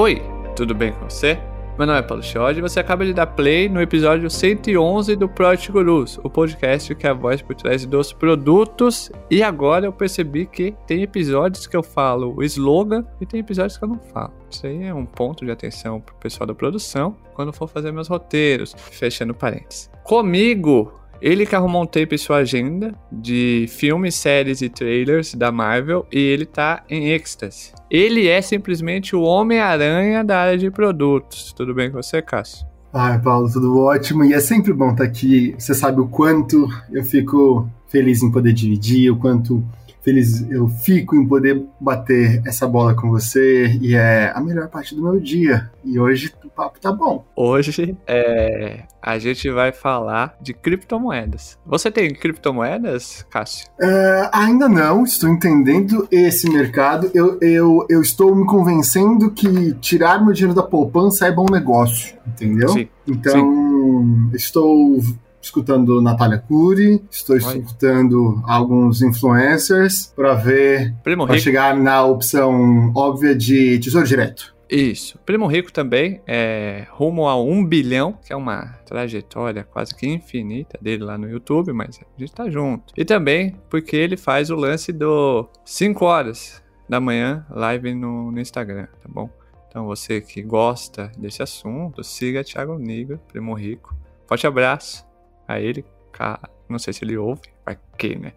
Oi, tudo bem com você? Meu nome é Paulo Chiodi e você acaba de dar play no episódio 111 do Project Gurus, o podcast que é a voz por trás dos produtos. E agora eu percebi que tem episódios que eu falo o slogan e tem episódios que eu não falo. Isso aí é um ponto de atenção pro pessoal da produção quando for fazer meus roteiros, fechando parênteses. Comigo ele que arrumou um tempo em sua agenda de filmes, séries e trailers da Marvel e ele tá em êxtase. Ele é simplesmente o Homem-Aranha da área de produtos. Tudo bem com você, Cássio? Ai, Paulo, tudo ótimo. E é sempre bom estar aqui. Você sabe o quanto eu fico feliz em poder dividir, o quanto feliz eu fico em poder bater essa bola com você e é a melhor parte do meu dia. E hoje o papo tá bom. Hoje é, a gente vai falar de criptomoedas. Você tem criptomoedas, Cássio? É, ainda não, estou entendendo esse mercado. Eu, eu, eu estou me convencendo que tirar meu dinheiro da poupança é bom negócio, entendeu? Sim. Então, Sim. estou escutando Natália Cury, estou Oi. escutando alguns influencers para ver, para chegar na opção óbvia de tesouro direto. Isso. Primo Rico também é rumo a um bilhão, que é uma trajetória quase que infinita dele lá no YouTube, mas a gente tá junto. E também porque ele faz o lance do 5 horas da manhã, live no, no Instagram, tá bom? Então você que gosta desse assunto, siga Thiago Niga, Primo Rico. Forte abraço a ele. Não sei se ele ouve, vai que, né?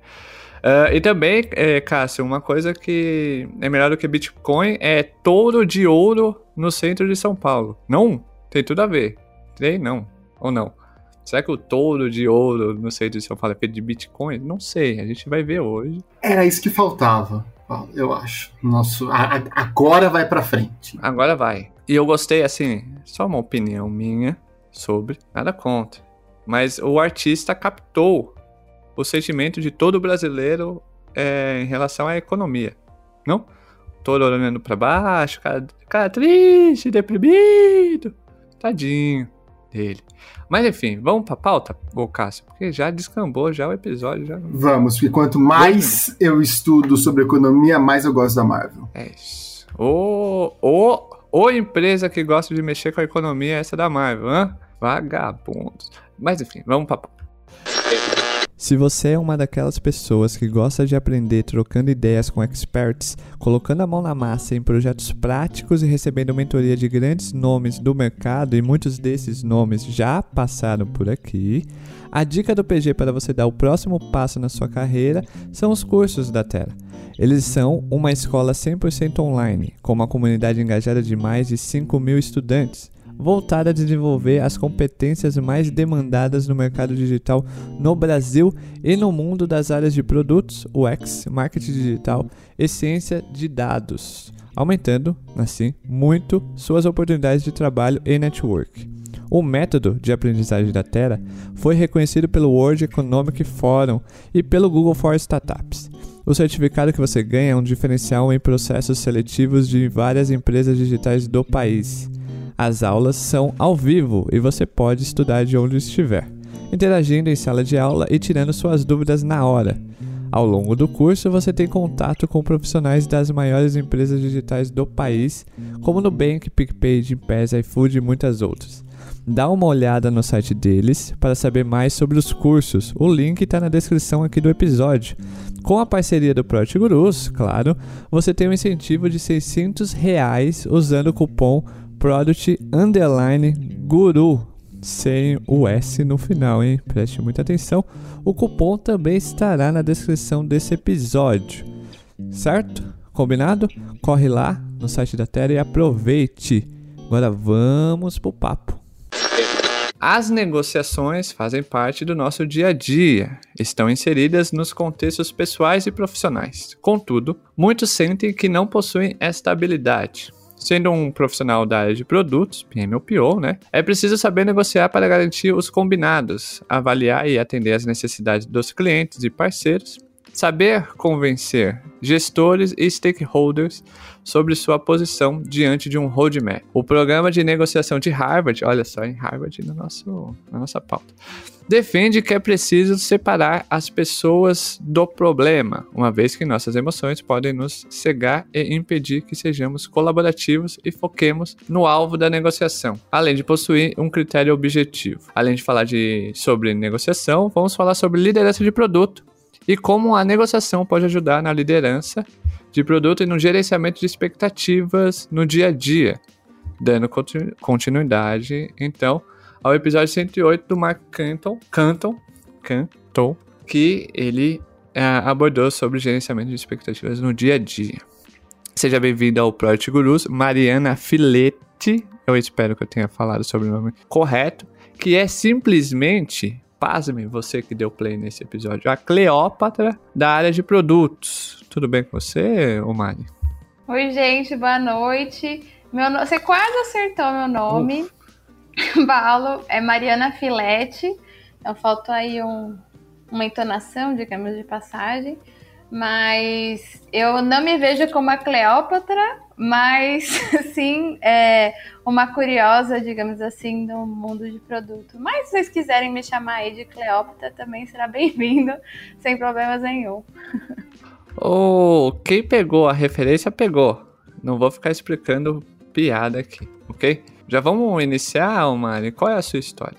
Uh, e também, é, Cássio, uma coisa que é melhor do que Bitcoin é touro de ouro no centro de São Paulo. Não? Tem tudo a ver. Tem não. Ou não? Será que o touro de ouro no centro de São Paulo é feito de Bitcoin? Não sei, a gente vai ver hoje. Era isso que faltava, eu acho. Nosso, a, a, agora vai para frente. Agora vai. E eu gostei, assim, só uma opinião minha sobre, nada contra. Mas o artista captou o sentimento de todo brasileiro é, em relação à economia, não? Todo olhando para baixo, cara, cara triste, deprimido, tadinho dele. Mas enfim, vamos pra pauta, ô Cássio, porque já descambou já o episódio. Já... Vamos, porque quanto mais eu estudo sobre economia, mais eu gosto da Marvel. É isso. Ô, ô, ô empresa que gosta de mexer com a economia, essa é da Marvel, hã? Vagabundos. Mas enfim, vamos pra. Se você é uma daquelas pessoas que gosta de aprender trocando ideias com experts, colocando a mão na massa em projetos práticos e recebendo mentoria de grandes nomes do mercado, e muitos desses nomes já passaram por aqui, a dica do PG para você dar o próximo passo na sua carreira são os cursos da Terra. Eles são uma escola 100% online, com uma comunidade engajada de mais de 5 mil estudantes voltada a desenvolver as competências mais demandadas no mercado digital no Brasil e no mundo das áreas de produtos, UX, marketing digital e ciência de dados, aumentando, assim, muito suas oportunidades de trabalho e network. O método de aprendizagem da Terra foi reconhecido pelo World Economic Forum e pelo Google for Startups. O certificado que você ganha é um diferencial em processos seletivos de várias empresas digitais do país. As aulas são ao vivo e você pode estudar de onde estiver, interagindo em sala de aula e tirando suas dúvidas na hora. Ao longo do curso, você tem contato com profissionais das maiores empresas digitais do país, como Nubank, PicPay, Gimpass, iFood e muitas outras. Dá uma olhada no site deles para saber mais sobre os cursos. O link está na descrição aqui do episódio. Com a parceria do Project Gurus, claro, você tem um incentivo de 600 reais usando o cupom Product Underline Guru, sem o S no final, hein? Preste muita atenção. O cupom também estará na descrição desse episódio, certo? Combinado? Corre lá no site da Terra e aproveite. Agora vamos pro papo. As negociações fazem parte do nosso dia a dia, estão inseridas nos contextos pessoais e profissionais. Contudo, muitos sentem que não possuem esta habilidade. Sendo um profissional da área de produtos, PM né, é preciso saber negociar para garantir os combinados, avaliar e atender as necessidades dos clientes e parceiros, Saber convencer gestores e stakeholders sobre sua posição diante de um roadmap. O programa de negociação de Harvard, olha só, em Harvard no nosso, na nossa pauta, defende que é preciso separar as pessoas do problema, uma vez que nossas emoções podem nos cegar e impedir que sejamos colaborativos e foquemos no alvo da negociação, além de possuir um critério objetivo. Além de falar de, sobre negociação, vamos falar sobre liderança de produto e como a negociação pode ajudar na liderança de produto e no gerenciamento de expectativas no dia a dia, dando continuidade, então, ao episódio 108 do Mark Canton, Canton, Canton que ele é, abordou sobre gerenciamento de expectativas no dia a dia. Seja bem-vindo ao Project Gurus, Mariana Filete, eu espero que eu tenha falado sobre o nome correto, que é simplesmente pasme, você que deu play nesse episódio, a Cleópatra da área de produtos. Tudo bem com você, Omari? Oi, gente, boa noite. Meu no... Você quase acertou meu nome. Balo, é Mariana Filete. Então faltou aí um, uma entonação, digamos, de passagem. Mas eu não me vejo como a Cleópatra, mas sim é, uma curiosa, digamos assim, do mundo de produto. Mas se vocês quiserem me chamar aí de Cleópatra, também será bem-vindo, sem problemas nenhum. Oh, quem pegou a referência, pegou. Não vou ficar explicando piada aqui, ok? Já vamos iniciar, Mari? Qual é a sua história?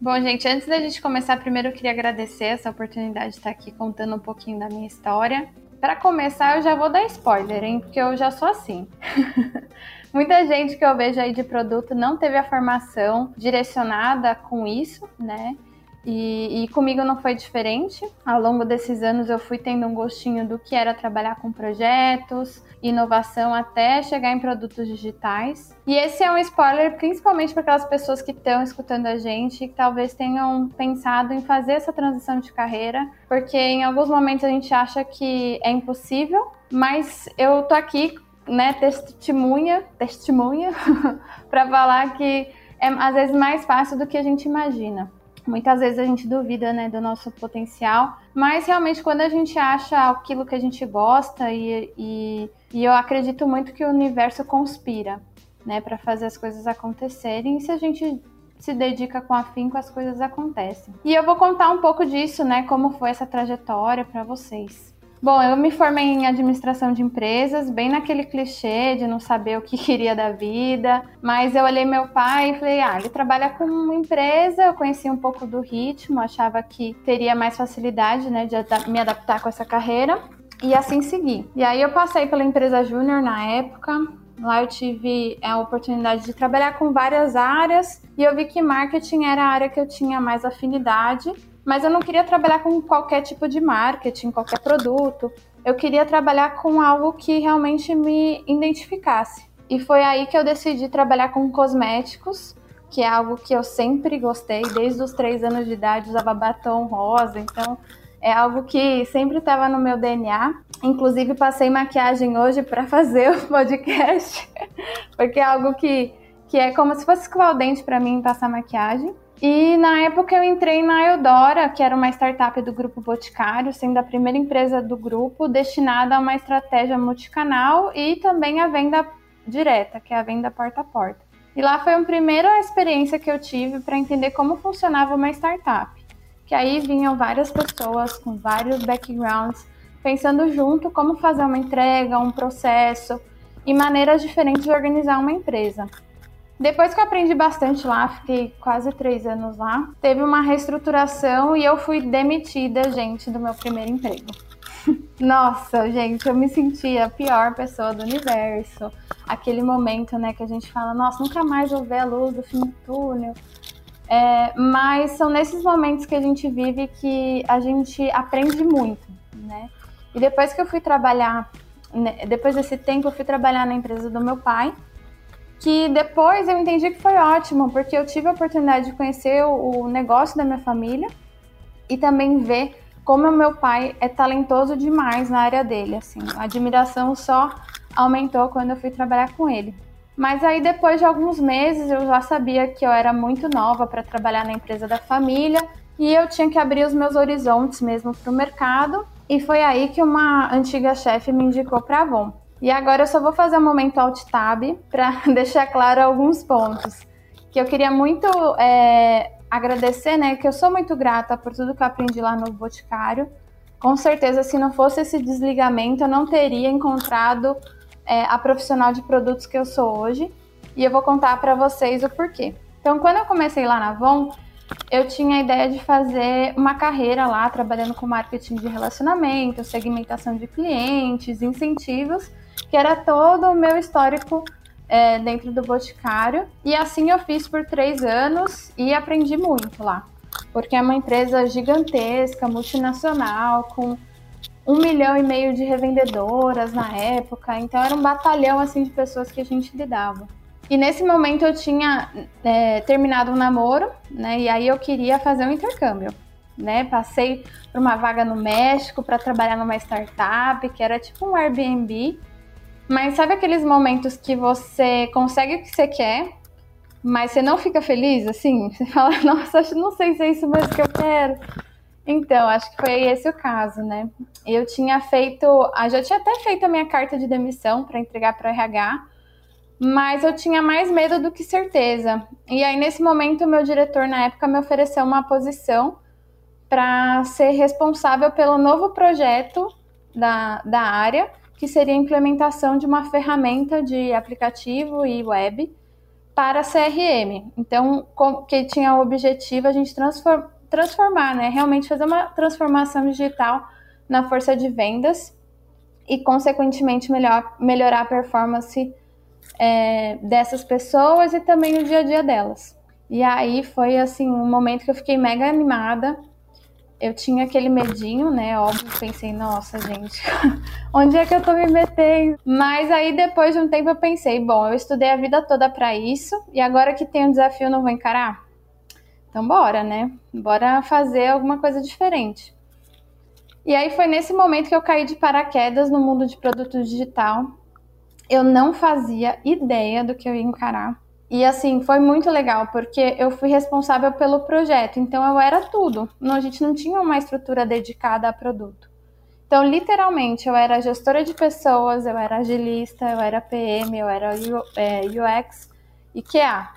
Bom, gente, antes da gente começar, primeiro eu queria agradecer essa oportunidade de estar aqui contando um pouquinho da minha história. Para começar, eu já vou dar spoiler, hein? Porque eu já sou assim. Muita gente que eu vejo aí de produto não teve a formação direcionada com isso, né? E, e, comigo não foi diferente. Ao longo desses anos eu fui tendo um gostinho do que era trabalhar com projetos, inovação até chegar em produtos digitais. E esse é um spoiler principalmente para aquelas pessoas que estão escutando a gente que talvez tenham pensado em fazer essa transição de carreira, porque em alguns momentos a gente acha que é impossível, mas eu tô aqui, né, testemunha, testemunha para falar que é às vezes mais fácil do que a gente imagina. Muitas vezes a gente duvida né, do nosso potencial, mas realmente quando a gente acha aquilo que a gente gosta, e, e, e eu acredito muito que o universo conspira né, para fazer as coisas acontecerem, e se a gente se dedica com afinco, as coisas acontecem. E eu vou contar um pouco disso, né, como foi essa trajetória para vocês. Bom, eu me formei em administração de empresas, bem naquele clichê de não saber o que queria da vida, mas eu olhei meu pai e falei: ah, ele trabalha com uma empresa, eu conheci um pouco do ritmo, achava que teria mais facilidade, né, de me adaptar com essa carreira. E assim segui. E aí eu passei pela empresa júnior na época, Lá eu tive a oportunidade de trabalhar com várias áreas e eu vi que marketing era a área que eu tinha mais afinidade mas eu não queria trabalhar com qualquer tipo de marketing, qualquer produto. Eu queria trabalhar com algo que realmente me identificasse. E foi aí que eu decidi trabalhar com cosméticos, que é algo que eu sempre gostei, desde os três anos de idade usava batom rosa, então é algo que sempre estava no meu DNA. Inclusive passei maquiagem hoje para fazer o podcast, porque é algo que, que é como se fosse escovar o dente para mim passar maquiagem. E na época eu entrei na Eudora, que era uma startup do Grupo Boticário, sendo a primeira empresa do grupo destinada a uma estratégia multicanal e também a venda direta, que é a venda porta a porta. E lá foi a primeira experiência que eu tive para entender como funcionava uma startup. Que aí vinham várias pessoas com vários backgrounds, pensando junto como fazer uma entrega, um processo e maneiras diferentes de organizar uma empresa. Depois que eu aprendi bastante lá, fiquei quase três anos lá, teve uma reestruturação e eu fui demitida, gente, do meu primeiro emprego. Nossa, gente, eu me sentia a pior pessoa do universo. Aquele momento, né, que a gente fala, nossa, nunca mais vou ver a luz do fim do túnel. É, mas são nesses momentos que a gente vive que a gente aprende muito, né? E depois que eu fui trabalhar, né, depois desse tempo, eu fui trabalhar na empresa do meu pai que depois eu entendi que foi ótimo, porque eu tive a oportunidade de conhecer o, o negócio da minha família e também ver como o meu pai é talentoso demais na área dele, assim, a admiração só aumentou quando eu fui trabalhar com ele. Mas aí depois de alguns meses eu já sabia que eu era muito nova para trabalhar na empresa da família e eu tinha que abrir os meus horizontes mesmo para o mercado E foi aí que uma antiga chefe me indicou para a Avon. E agora eu só vou fazer um momento alt tab para deixar claro alguns pontos. Que eu queria muito é, agradecer, né? Que eu sou muito grata por tudo que eu aprendi lá no Boticário. Com certeza, se não fosse esse desligamento, eu não teria encontrado é, a profissional de produtos que eu sou hoje. E eu vou contar para vocês o porquê. Então, quando eu comecei lá na Avon, eu tinha a ideia de fazer uma carreira lá, trabalhando com marketing de relacionamento, segmentação de clientes, incentivos, que era todo o meu histórico é, dentro do Boticário. E assim eu fiz por três anos e aprendi muito lá, porque é uma empresa gigantesca, multinacional, com um milhão e meio de revendedoras na época, então era um batalhão assim de pessoas que a gente lidava. E nesse momento eu tinha é, terminado um namoro, né? E aí eu queria fazer um intercâmbio, né? Passei por uma vaga no México para trabalhar numa startup, que era tipo um Airbnb. Mas sabe aqueles momentos que você consegue o que você quer, mas você não fica feliz, assim? Você fala, nossa, não sei se é isso mesmo que eu quero. Então, acho que foi esse o caso, né? Eu tinha feito, ah, já tinha até feito a minha carta de demissão para entregar para o RH, mas eu tinha mais medo do que certeza. E aí, nesse momento, meu diretor, na época, me ofereceu uma posição para ser responsável pelo novo projeto da, da área, que seria a implementação de uma ferramenta de aplicativo e web para CRM. Então, que tinha o objetivo a gente transform, transformar, né? Realmente fazer uma transformação digital na força de vendas e, consequentemente, melhor, melhorar a performance é, dessas pessoas e também o dia a dia delas. E aí foi assim um momento que eu fiquei mega animada. Eu tinha aquele medinho, né? Óbvio, pensei, nossa, gente, onde é que eu tô me metendo? Mas aí depois de um tempo eu pensei, bom, eu estudei a vida toda para isso e agora que tem um desafio, não vou encarar? Então bora, né? Bora fazer alguma coisa diferente. E aí foi nesse momento que eu caí de paraquedas no mundo de produto digital eu não fazia ideia do que eu ia encarar. E assim, foi muito legal, porque eu fui responsável pelo projeto, então eu era tudo. Não, a gente não tinha uma estrutura dedicada a produto. Então, literalmente, eu era gestora de pessoas, eu era agilista, eu era PM, eu era UX e QA.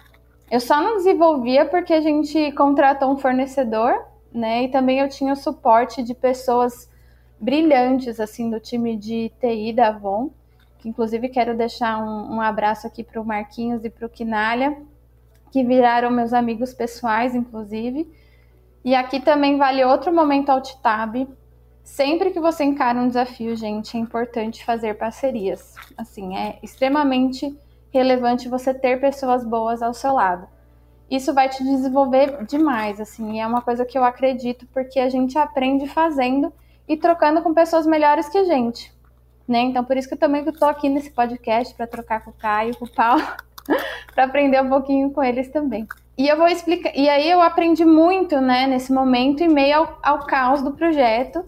Eu só não desenvolvia porque a gente contratou um fornecedor, né? E também eu tinha o suporte de pessoas brilhantes, assim, do time de TI da Avon Inclusive, quero deixar um, um abraço aqui para o Marquinhos e para o Quinalha, que viraram meus amigos pessoais, inclusive. E aqui também vale outro momento alt tab. Sempre que você encara um desafio, gente, é importante fazer parcerias. Assim, é extremamente relevante você ter pessoas boas ao seu lado. Isso vai te desenvolver demais, assim, é uma coisa que eu acredito porque a gente aprende fazendo e trocando com pessoas melhores que a gente né? Então, por isso que eu também estou aqui nesse podcast para trocar com o Caio, com o Paulo, para aprender um pouquinho com eles também. E eu vou explicar. E aí eu aprendi muito, né, nesse momento, em meio ao, ao caos do projeto.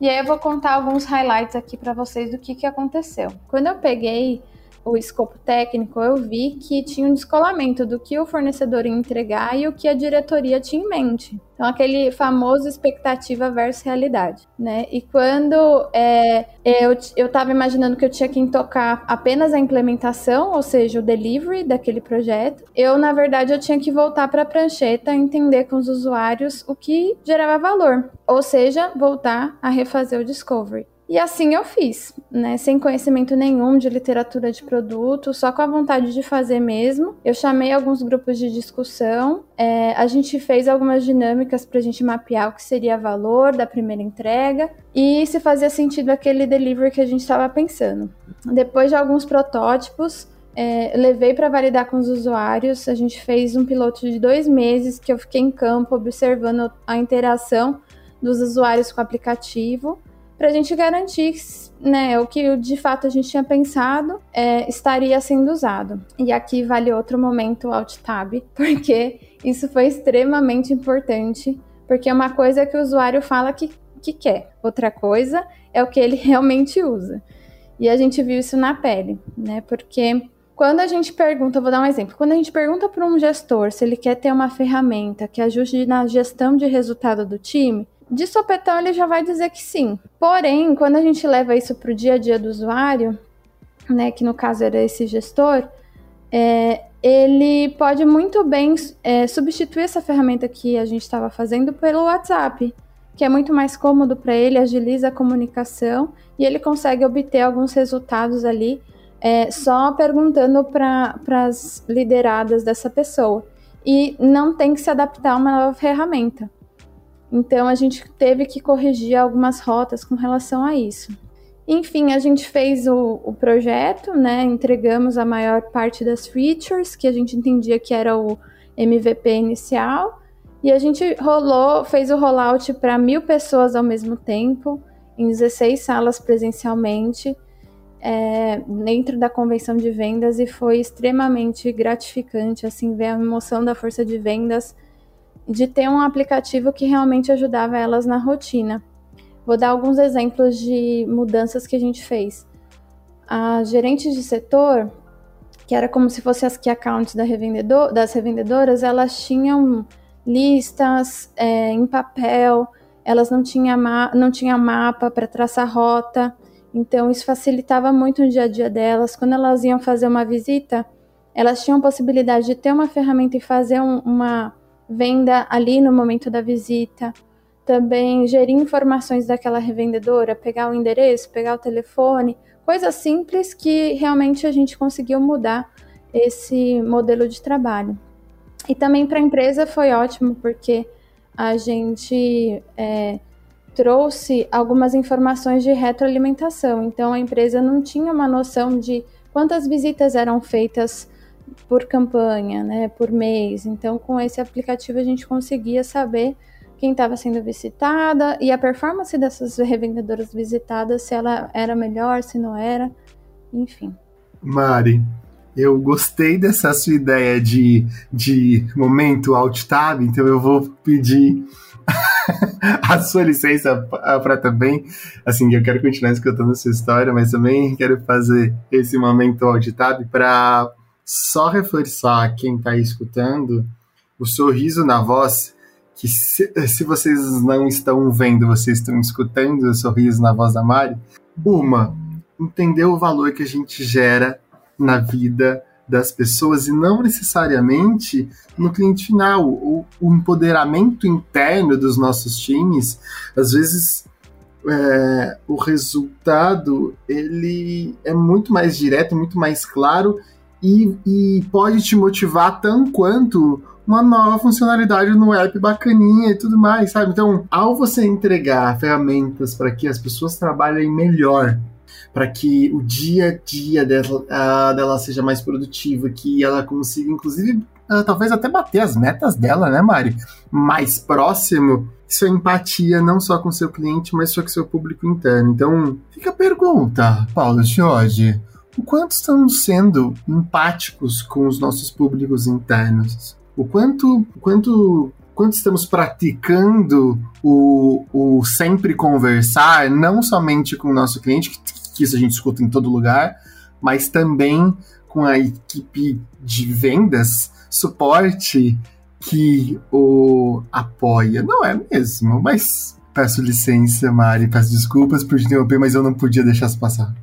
E aí eu vou contar alguns highlights aqui para vocês do que, que aconteceu. Quando eu peguei o escopo técnico, eu vi que tinha um descolamento do que o fornecedor ia entregar e o que a diretoria tinha em mente. Então, aquele famoso expectativa versus realidade, né? E quando é, eu, eu imaginando que eu tinha que tocar apenas a implementação, ou seja, o delivery daquele projeto, eu, na verdade, eu tinha que voltar para a prancheta, entender com os usuários o que gerava valor, ou seja, voltar a refazer o discovery. E assim eu fiz, né? Sem conhecimento nenhum de literatura de produto, só com a vontade de fazer mesmo. Eu chamei alguns grupos de discussão, é, a gente fez algumas dinâmicas para a gente mapear o que seria valor da primeira entrega e se fazia sentido aquele delivery que a gente estava pensando. Depois de alguns protótipos, é, levei para validar com os usuários. A gente fez um piloto de dois meses que eu fiquei em campo observando a interação dos usuários com o aplicativo para a gente garantir né, o que de fato a gente tinha pensado é, estaria sendo usado. E aqui vale outro momento Alt Tab, porque isso foi extremamente importante, porque uma coisa é que o usuário fala que, que quer, outra coisa é o que ele realmente usa. E a gente viu isso na pele, né? Porque quando a gente pergunta, vou dar um exemplo, quando a gente pergunta para um gestor se ele quer ter uma ferramenta que ajude na gestão de resultado do time, de sopetão ele já vai dizer que sim. Porém, quando a gente leva isso para o dia a dia do usuário, né, que no caso era esse gestor, é, ele pode muito bem é, substituir essa ferramenta que a gente estava fazendo pelo WhatsApp, que é muito mais cômodo para ele, agiliza a comunicação e ele consegue obter alguns resultados ali é, só perguntando para as lideradas dessa pessoa. E não tem que se adaptar a uma nova ferramenta. Então a gente teve que corrigir algumas rotas com relação a isso. Enfim, a gente fez o, o, projeto, né? Entregamos a maior parte das features que a gente entendia que era o MVP inicial. E a gente rolou, fez o rollout para mil pessoas ao mesmo tempo, em 16 salas presencialmente, é, dentro da convenção de vendas, e foi extremamente gratificante, assim, ver a emoção da força de vendas de ter um aplicativo que realmente ajudava elas na rotina. Vou dar alguns exemplos de mudanças que a gente fez. A gerente de setor, que era como se fosse as key accounts da revendedor, das revendedoras, elas tinham listas é, em papel, elas não tinham, não tinham mapa para traçar rota, então isso facilitava muito o dia a dia delas. Quando elas iam fazer uma visita, elas tinham possibilidade de ter uma ferramenta e fazer um, uma venda ali no momento da visita também gerir informações daquela revendedora, pegar o endereço, pegar o telefone, coisas simples que realmente a gente conseguiu mudar esse modelo de trabalho. E também para a empresa foi ótimo, porque a gente é, trouxe algumas informações de retroalimentação. Então a empresa não tinha uma noção de quantas visitas eram feitas por campanha, né, por mês. Então com esse aplicativo a gente conseguia saber quem estava sendo visitada e a performance dessas revendedoras visitadas, se ela era melhor, se não era, enfim. Mari, eu gostei dessa sua ideia de, de momento alt tab, então eu vou pedir a sua licença para também, assim, eu quero continuar escutando essa história, mas também quero fazer esse momento alt tab para só reforçar quem está escutando o sorriso na voz que se, se, vocês não estão vendo, vocês estão escutando o sorriso na voz da Mari, uma, entender o valor que a gente gera na vida das pessoas e não necessariamente no cliente final. O, o empoderamento interno dos nossos times, às vezes é, o resultado ele é muito mais direto, muito mais claro e, e pode te motivar tanto quanto uma nova funcionalidade no app bacaninha e tudo mais, sabe? Então, ao você entregar ferramentas para que as pessoas trabalhem melhor, para que o dia a dia dela, dela seja mais produtivo, que ela consiga, inclusive, uh, talvez até bater as metas dela, né, Mari? Mais próximo. Isso é empatia não só com seu cliente, mas só com seu público interno. Então, fica a pergunta, Paulo Jorge. O quanto estamos sendo empáticos com os nossos públicos internos? o quanto, quanto, quanto estamos praticando o, o sempre conversar, não somente com o nosso cliente, que, que isso a gente escuta em todo lugar, mas também com a equipe de vendas, suporte que o apoia. Não é mesmo, mas peço licença, Mari, peço desculpas por te interromper, mas eu não podia deixar isso passar.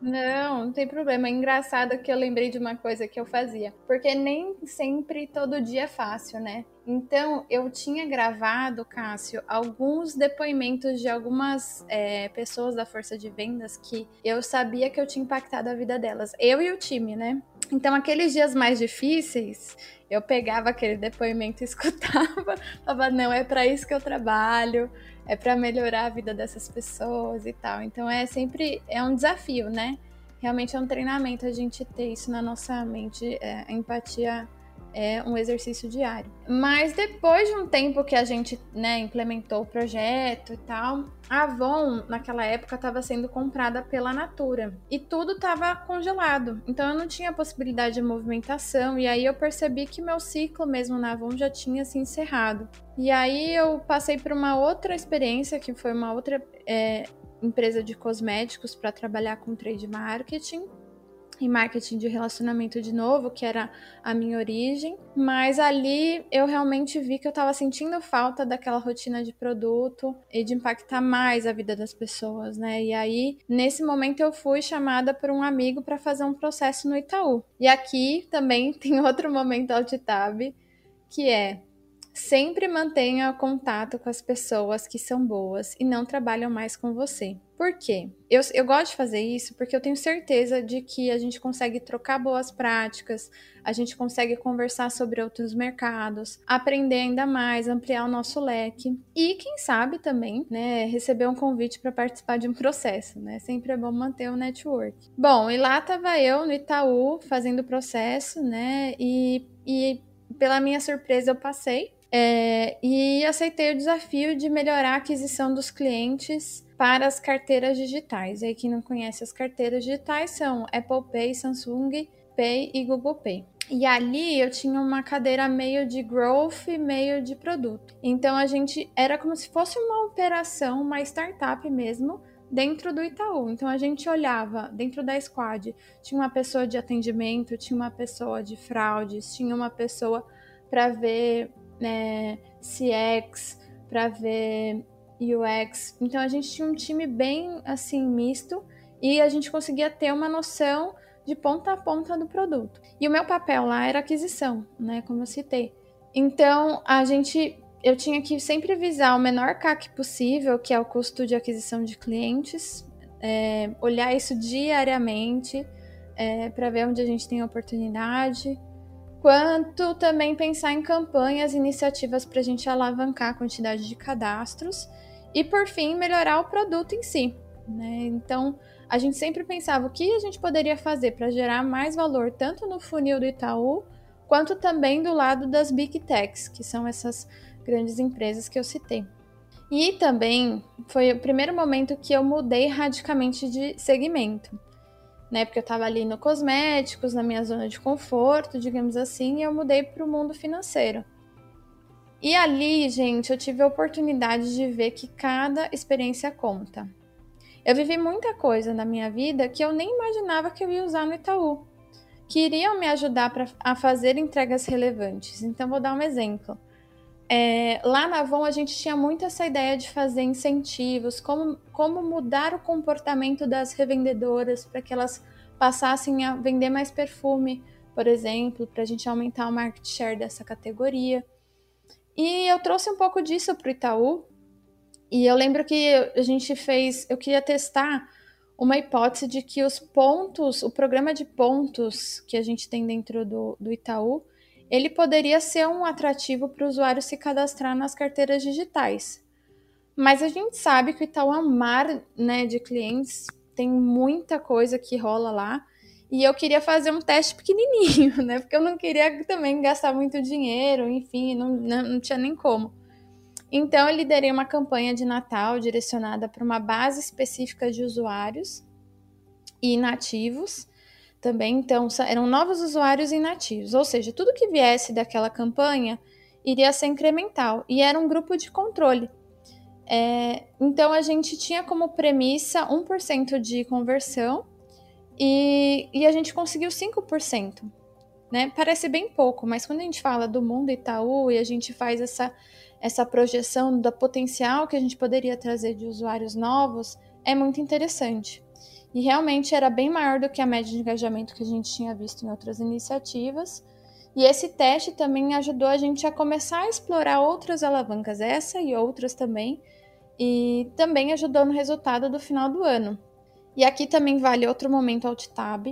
Não, não tem problema. É engraçado que eu lembrei de uma coisa que eu fazia. Porque nem sempre todo dia é fácil, né? Então, eu tinha gravado, Cássio, alguns depoimentos de algumas é, pessoas da força de vendas que eu sabia que eu tinha impactado a vida delas. Eu e o time, né? Então, aqueles dias mais difíceis, eu pegava aquele depoimento e escutava, falava, não, é para isso que eu trabalho, é para melhorar a vida dessas pessoas e tal. Então é sempre é um desafio, né? Realmente é um treinamento a gente ter isso na nossa mente, é, a empatia é um exercício diário. Mas depois de um tempo que a gente né, implementou o projeto e tal, a Avon, naquela época, estava sendo comprada pela Natura e tudo estava congelado. Então eu não tinha possibilidade de movimentação. E aí eu percebi que meu ciclo mesmo na Avon já tinha se encerrado. E aí eu passei por uma outra experiência, que foi uma outra é, empresa de cosméticos para trabalhar com trade marketing. E marketing de relacionamento de novo, que era a minha origem, mas ali eu realmente vi que eu estava sentindo falta daquela rotina de produto e de impactar mais a vida das pessoas, né? E aí, nesse momento eu fui chamada por um amigo para fazer um processo no Itaú. E aqui também tem outro momento alt tab, que é Sempre mantenha contato com as pessoas que são boas e não trabalham mais com você. Por quê? Eu, eu gosto de fazer isso porque eu tenho certeza de que a gente consegue trocar boas práticas, a gente consegue conversar sobre outros mercados, aprender ainda mais, ampliar o nosso leque e, quem sabe, também, né, receber um convite para participar de um processo, né? Sempre é bom manter o network. Bom, e lá estava eu no Itaú fazendo o processo, né? E, e pela minha surpresa eu passei é, e aceitei o desafio de melhorar a aquisição dos clientes para as carteiras digitais. Aí, quem não conhece as carteiras digitais são Apple Pay, Samsung Pay e Google Pay. E ali eu tinha uma cadeira meio de growth, meio de produto. Então a gente era como se fosse uma operação, uma startup mesmo, dentro do Itaú. Então a gente olhava dentro da squad, tinha uma pessoa de atendimento, tinha uma pessoa de fraudes, tinha uma pessoa para ver né, CX, para ver UX. Então a gente tinha um time bem assim misto e a gente conseguia ter uma noção de ponta a ponta do produto. E o meu papel lá era aquisição, né, como eu citei. Então a gente eu tinha que sempre visar o menor CAC possível, que é o custo de aquisição de clientes, é, olhar isso diariamente é, para ver onde a gente tem oportunidade, quanto também pensar em campanhas, iniciativas para a gente alavancar a quantidade de cadastros e, por fim, melhorar o produto em si. Né? Então, a gente sempre pensava o que a gente poderia fazer para gerar mais valor, tanto no funil do Itaú, quanto também do lado das Big Techs, que são essas grandes empresas que eu citei. E também foi o primeiro momento que eu mudei radicalmente de segmento né? Porque eu estava ali no cosméticos, na minha zona de conforto, digamos assim, e eu mudei para o mundo financeiro. E ali, gente, eu tive a oportunidade de ver que cada experiência conta. Eu vivi muita coisa na minha vida que eu nem imaginava que eu ia usar no Itaú, que iriam me ajudar pra, a fazer entregas relevantes. Então, vou dar um exemplo. É, lá na Avon a gente tinha muito essa ideia de fazer incentivos, como, como mudar o comportamento das revendedoras para que elas passassem a vender mais perfume, por exemplo, para a gente aumentar o market share dessa categoria. E eu trouxe um pouco disso para o Itaú. E eu lembro que a gente fez, eu queria testar uma hipótese de que os pontos, o programa de pontos que a gente tem dentro do, do Itaú, ele poderia ser um atrativo para o usuário se cadastrar nas carteiras digitais. Mas a gente sabe que o Itaú é um mar né, de clientes, tem muita coisa que rola lá. E eu queria fazer um teste pequenininho, né? Porque eu não queria também gastar muito dinheiro, enfim, não, não, não tinha nem como. Então, eu liderei uma campanha de Natal direcionada para uma base específica de usuários e nativos também. Então, eram novos usuários inativos, ou seja, tudo que viesse daquela campanha iria ser incremental e era um grupo de controle. É, então, a gente tinha como premissa 1% de conversão e, e a gente conseguiu 5%. Né? Parece bem pouco, mas quando a gente fala do mundo Itaú e a gente faz essa, essa projeção do potencial que a gente poderia trazer de usuários novos, é muito interessante. E realmente era bem maior do que a média de engajamento que a gente tinha visto em outras iniciativas. E esse teste também ajudou a gente a começar a explorar outras alavancas, essa e outras também, e também ajudou no resultado do final do ano. E aqui também vale outro momento alt tab,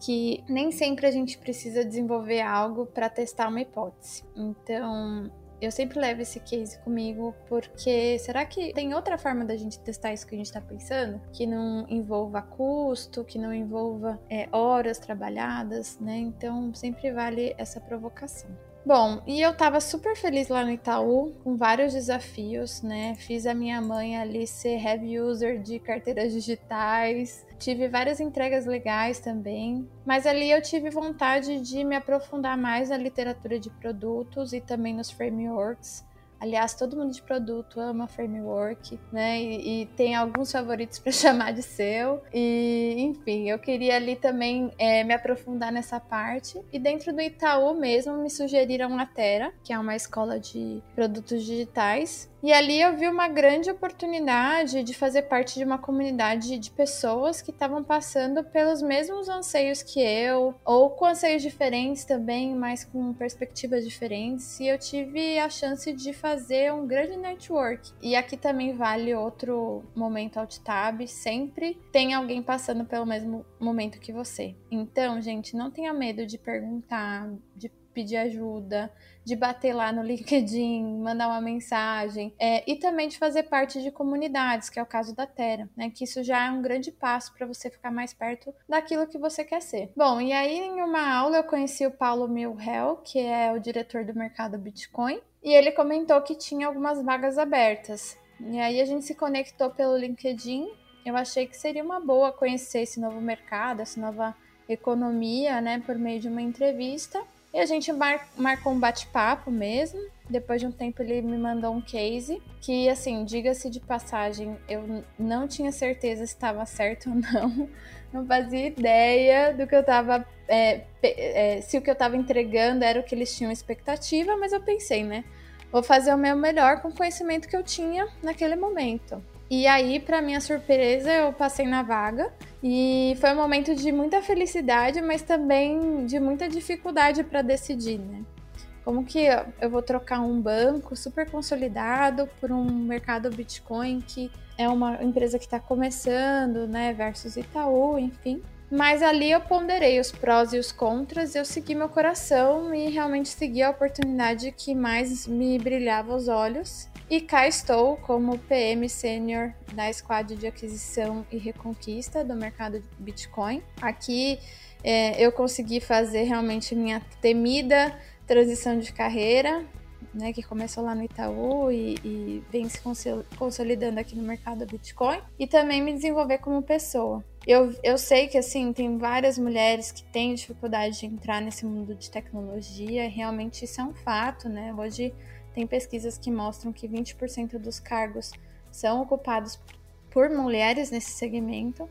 que nem sempre a gente precisa desenvolver algo para testar uma hipótese. Então, eu sempre levo esse case comigo porque será que tem outra forma da gente testar isso que a gente está pensando? Que não envolva custo, que não envolva é, horas trabalhadas, né? Então sempre vale essa provocação. Bom, e eu tava super feliz lá no Itaú, com vários desafios, né? Fiz a minha mãe ali ser heavy user de carteiras digitais, tive várias entregas legais também, mas ali eu tive vontade de me aprofundar mais na literatura de produtos e também nos frameworks. Aliás, todo mundo de produto ama framework, né? E, e tem alguns favoritos para chamar de seu. E, enfim, eu queria ali também é, me aprofundar nessa parte. E dentro do Itaú mesmo, me sugeriram a Terra, que é uma escola de produtos digitais. E ali eu vi uma grande oportunidade de fazer parte de uma comunidade de pessoas que estavam passando pelos mesmos anseios que eu, ou com anseios diferentes também, mas com perspectivas diferentes. E eu tive a chance de fazer um grande network. E aqui também vale outro momento alt tab, sempre tem alguém passando pelo mesmo momento que você. Então, gente, não tenha medo de perguntar, de pedir ajuda, de bater lá no LinkedIn, mandar uma mensagem, é, e também de fazer parte de comunidades, que é o caso da Terra, né? Que isso já é um grande passo para você ficar mais perto daquilo que você quer ser. Bom, e aí em uma aula eu conheci o Paulo Milhel, que é o diretor do mercado Bitcoin, e ele comentou que tinha algumas vagas abertas. E aí a gente se conectou pelo LinkedIn. Eu achei que seria uma boa conhecer esse novo mercado, essa nova economia, né, por meio de uma entrevista. E a gente mar marcou um bate-papo mesmo. Depois de um tempo ele me mandou um case que, assim, diga-se de passagem, eu não tinha certeza se estava certo ou não. Não fazia ideia do que eu estava, é, é, se o que eu estava entregando era o que eles tinham expectativa, mas eu pensei, né? Vou fazer o meu melhor com o conhecimento que eu tinha naquele momento. E aí, para minha surpresa, eu passei na vaga e foi um momento de muita felicidade, mas também de muita dificuldade para decidir, né? Como que eu vou trocar um banco super consolidado por um mercado Bitcoin que é uma empresa que está começando, né, versus Itaú, enfim. Mas ali eu ponderei os prós e os contras, eu segui meu coração e realmente segui a oportunidade que mais me brilhava os olhos. E cá estou como PM Sênior da Squad de Aquisição e Reconquista do mercado de Bitcoin. Aqui é, eu consegui fazer realmente minha temida transição de carreira, né, que começou lá no Itaú e, e vem se consolidando aqui no mercado Bitcoin, e também me desenvolver como pessoa. Eu, eu sei que assim tem várias mulheres que têm dificuldade de entrar nesse mundo de tecnologia, realmente isso é um fato, né? Hoje tem pesquisas que mostram que 20% dos cargos são ocupados por mulheres nesse segmento,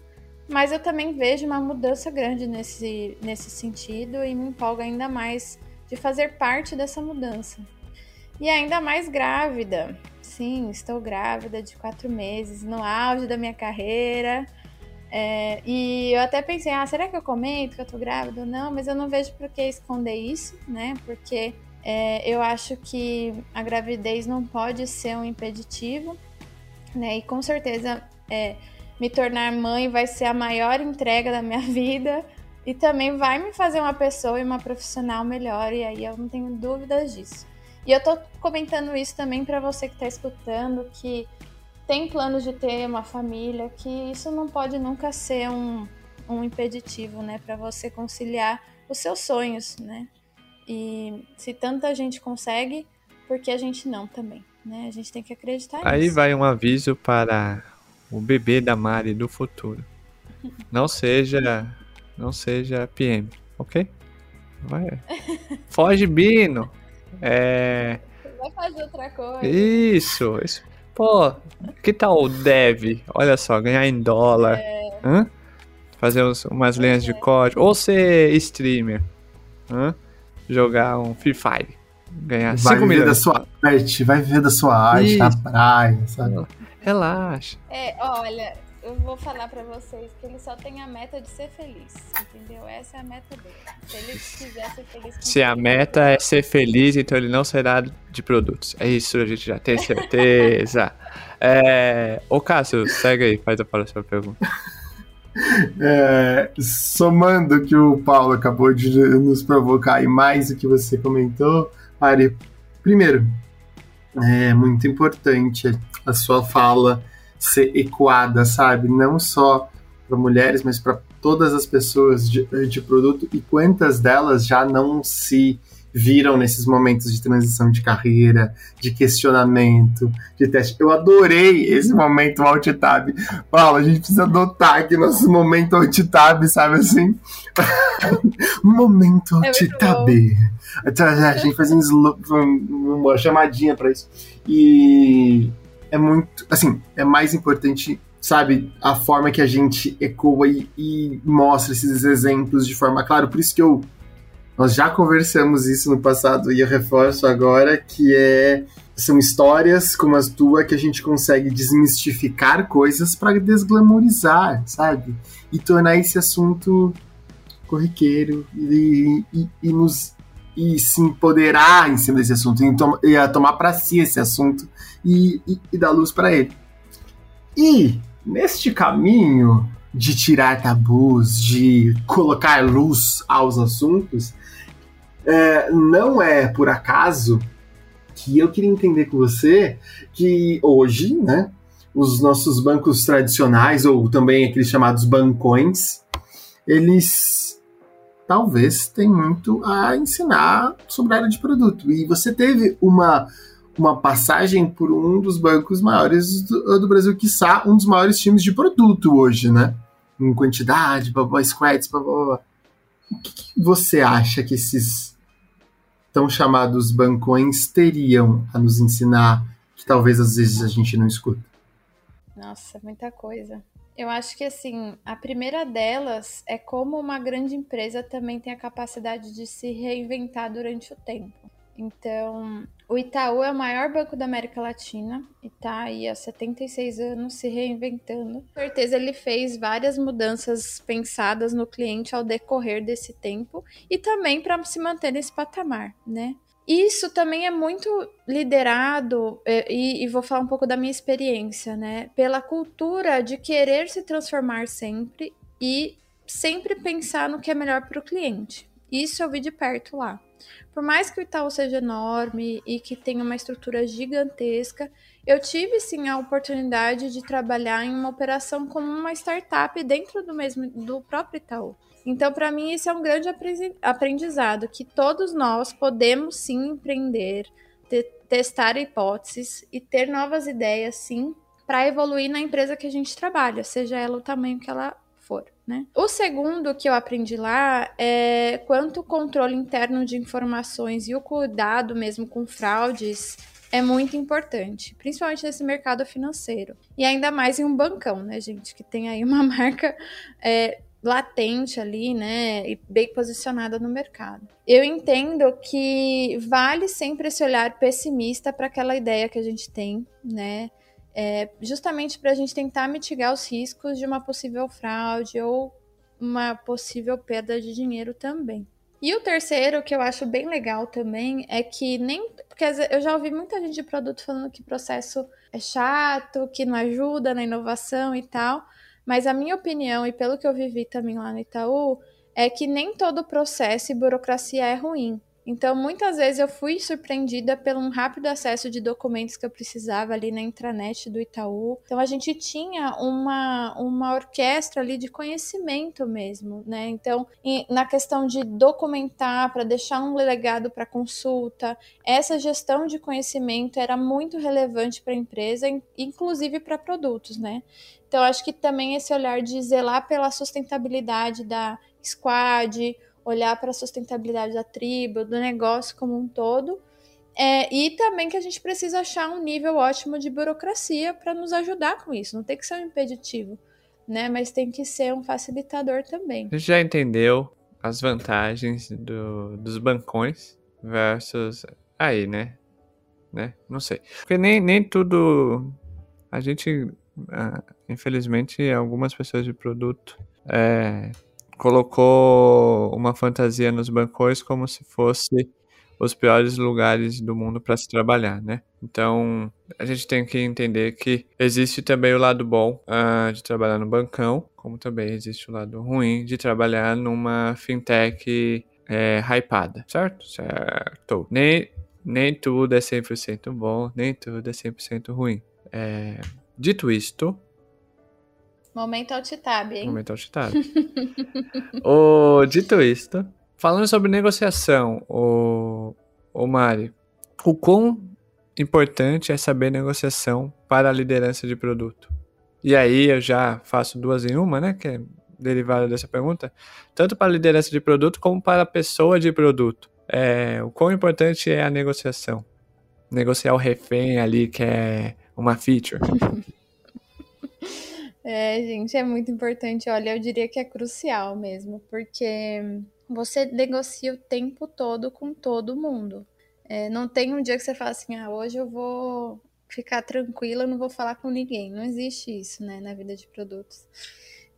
mas eu também vejo uma mudança grande nesse, nesse sentido e me empolgo ainda mais de fazer parte dessa mudança. E ainda mais grávida. Sim, estou grávida de quatro meses, no auge da minha carreira. É, e eu até pensei, ah, será que eu comento que eu tô grávida não? Mas eu não vejo por que esconder isso, né? Porque é, eu acho que a gravidez não pode ser um impeditivo, né? E com certeza é, me tornar mãe vai ser a maior entrega da minha vida e também vai me fazer uma pessoa e uma profissional melhor, e aí eu não tenho dúvidas disso. E eu tô comentando isso também para você que tá escutando, que tem planos de ter uma família, que isso não pode nunca ser um, um impeditivo, né, para você conciliar os seus sonhos, né? E se tanta gente consegue, por que a gente não também? Né? A gente tem que acreditar Aí nisso. vai um aviso para o bebê da Mari do futuro. Não seja, não seja PM, ok? Vai. Foge, Bino. É. Vai fazer outra coisa. Isso, isso. Pô, que tal o dev? Olha só, ganhar em dólar. É... Fazer uns, umas linhas é. de código. Ou ser streamer. Hã? Jogar um Free Fire. Ganhar 5 milhões. da sua arte, vai viver da sua arte Isso. na praia, sabe? Relaxa. É, olha, eu vou falar para vocês que ele só tem a meta de ser feliz, entendeu? Essa é a meta dele. Se ele quiser ser feliz. Se a meta é ser feliz, então ele não será de produtos. É isso, a gente já tem certeza. é... Ô Cássio, segue aí, faz a próxima pergunta. É, somando que o Paulo acabou de nos provocar e mais o que você comentou, Ari, primeiro, é muito importante a sua fala ser ecoada, sabe? Não só para mulheres, mas para todas as pessoas de, de produto e quantas delas já não se viram nesses momentos de transição de carreira, de questionamento, de teste. Eu adorei esse momento alt tab. Paulo, a gente precisa adotar aqui nosso momento alt tab, sabe assim? momento alt tab. É a gente faz um, uma chamadinha para isso. E é muito, assim, é mais importante sabe, a forma que a gente ecoa e, e, mostra esses exemplos de forma clara. Por isso que eu nós já conversamos isso no passado e eu reforço agora que é são histórias como as tuas que a gente consegue desmistificar coisas para desglamorizar, sabe? E tornar esse assunto corriqueiro e, e, e nos e se empoderar em cima desse assunto e, e tomar para si esse assunto e, e, e dar luz para ele. E neste caminho de tirar tabus, de colocar luz aos assuntos, é, não é por acaso que eu queria entender com você que hoje, né, os nossos bancos tradicionais, ou também aqueles chamados bancões, eles talvez têm muito a ensinar sobre a área de produto. E você teve uma, uma passagem por um dos bancos maiores do, do Brasil, quiçá um dos maiores times de produto hoje, né? Em quantidade, blá, squads, blá. O que, que você acha que esses tão chamados bancões teriam a nos ensinar que talvez às vezes a gente não escuta? Nossa, muita coisa. Eu acho que assim, a primeira delas é como uma grande empresa também tem a capacidade de se reinventar durante o tempo. Então, o Itaú é o maior banco da América Latina e está aí há 76 anos se reinventando. Com certeza ele fez várias mudanças pensadas no cliente ao decorrer desse tempo e também para se manter nesse patamar, né? Isso também é muito liderado, é, e, e, vou falar um pouco da minha experiência, né? Pela cultura de querer se transformar sempre e sempre pensar no que é melhor para o cliente. Isso eu vi de perto lá. Por mais que o Itaú seja enorme e que tenha uma estrutura gigantesca, eu tive sim a oportunidade de trabalhar em uma operação como uma startup dentro do mesmo do próprio Itaú. Então, para mim, isso é um grande aprendizado que todos nós podemos sim empreender, te testar hipóteses e ter novas ideias, sim, para evoluir na empresa que a gente trabalha, seja ela o tamanho que ela for. Né? O segundo que eu aprendi lá é quanto o controle interno de informações e o cuidado mesmo com fraudes é muito importante, principalmente nesse mercado financeiro. E ainda mais em um bancão, né, gente, que tem aí uma marca é, latente ali, né, e bem posicionada no mercado. Eu entendo que vale sempre esse olhar pessimista para aquela ideia que a gente tem, né, é, justamente para a gente tentar mitigar os riscos de uma possível fraude ou uma possível perda de dinheiro também. E o terceiro, que eu acho bem legal também, é que nem. Porque eu já ouvi muita gente de produto falando que processo é chato, que não ajuda na inovação e tal. Mas a minha opinião, e pelo que eu vivi também lá no Itaú, é que nem todo processo e burocracia é ruim. Então, muitas vezes eu fui surpreendida pelo um rápido acesso de documentos que eu precisava ali na intranet do Itaú. Então, a gente tinha uma, uma orquestra ali de conhecimento mesmo, né? Então, na questão de documentar, para deixar um legado para consulta, essa gestão de conhecimento era muito relevante para a empresa, inclusive para produtos, né? Então, acho que também esse olhar de zelar pela sustentabilidade da squad, olhar para a sustentabilidade da tribo, do negócio como um todo. É, e também que a gente precisa achar um nível ótimo de burocracia para nos ajudar com isso. Não tem que ser um impeditivo, né? Mas tem que ser um facilitador também. Gente já entendeu as vantagens do, dos bancões versus aí, né? né? Não sei. Porque nem, nem tudo. A gente, ah, infelizmente, algumas pessoas de produto é, colocou uma fantasia nos bancões como se fosse os piores lugares do mundo para se trabalhar, né? Então, a gente tem que entender que existe também o lado bom uh, de trabalhar no bancão, como também existe o lado ruim de trabalhar numa fintech é, hypada, certo? Certo. Nem, nem tudo é 100% bom, nem tudo é 100% ruim. É, dito isto, Momento alt-tab, hein? Momento alt-tab. o, dito isto, falando sobre negociação, o, o Mari, o quão importante é saber negociação para a liderança de produto? E aí eu já faço duas em uma, né? Que é derivada dessa pergunta. Tanto para a liderança de produto como para a pessoa de produto. É, o quão importante é a negociação? Negociar o refém ali, que é uma feature. É, gente, é muito importante. Olha, eu diria que é crucial mesmo, porque você negocia o tempo todo com todo mundo. É, não tem um dia que você fala assim, ah, hoje eu vou ficar tranquila, não vou falar com ninguém. Não existe isso, né, na vida de produtos.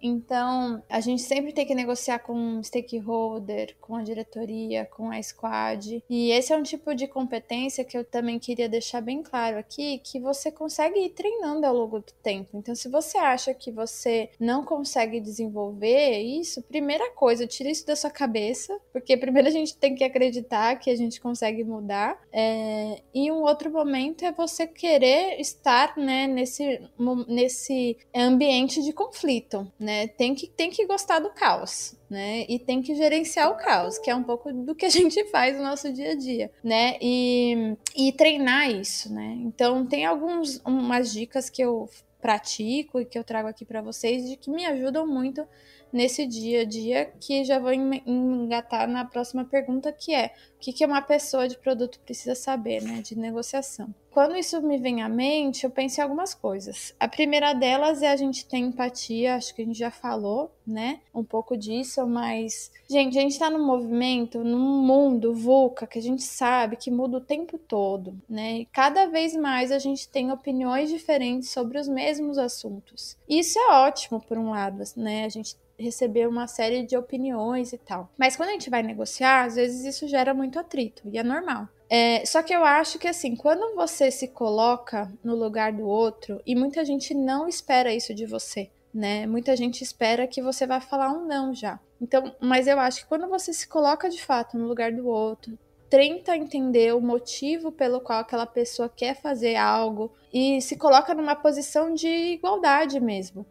Então, a gente sempre tem que negociar com o stakeholder, com a diretoria, com a squad. E esse é um tipo de competência que eu também queria deixar bem claro aqui, que você consegue ir treinando ao longo do tempo. Então, se você acha que você não consegue desenvolver isso, primeira coisa, tira isso da sua cabeça, porque primeiro a gente tem que acreditar que a gente consegue mudar. É... E um outro momento é você querer estar né, nesse, nesse ambiente de conflito, né? Né? Tem que, tem que gostar do caos, né? E tem que gerenciar o caos, que é um pouco do que a gente faz no nosso dia a dia, né? E, e treinar isso, né? Então, tem algumas umas dicas que eu pratico e que eu trago aqui para vocês de que me ajudam muito nesse dia a dia, que já vou engatar na próxima pergunta, que é o que, que uma pessoa de produto precisa saber, né, de negociação. Quando isso me vem à mente, eu penso em algumas coisas. A primeira delas é a gente ter empatia, acho que a gente já falou, né, um pouco disso, mas, gente, a gente tá num movimento, num mundo VUCA, que a gente sabe que muda o tempo todo, né, e cada vez mais a gente tem opiniões diferentes sobre os mesmos assuntos. Isso é ótimo, por um lado, né, a gente receber uma série de opiniões e tal. Mas quando a gente vai negociar, às vezes isso gera muito atrito, e é normal. É, só que eu acho que assim, quando você se coloca no lugar do outro, e muita gente não espera isso de você, né? Muita gente espera que você vá falar um não já. Então, mas eu acho que quando você se coloca de fato no lugar do outro, tenta entender o motivo pelo qual aquela pessoa quer fazer algo e se coloca numa posição de igualdade mesmo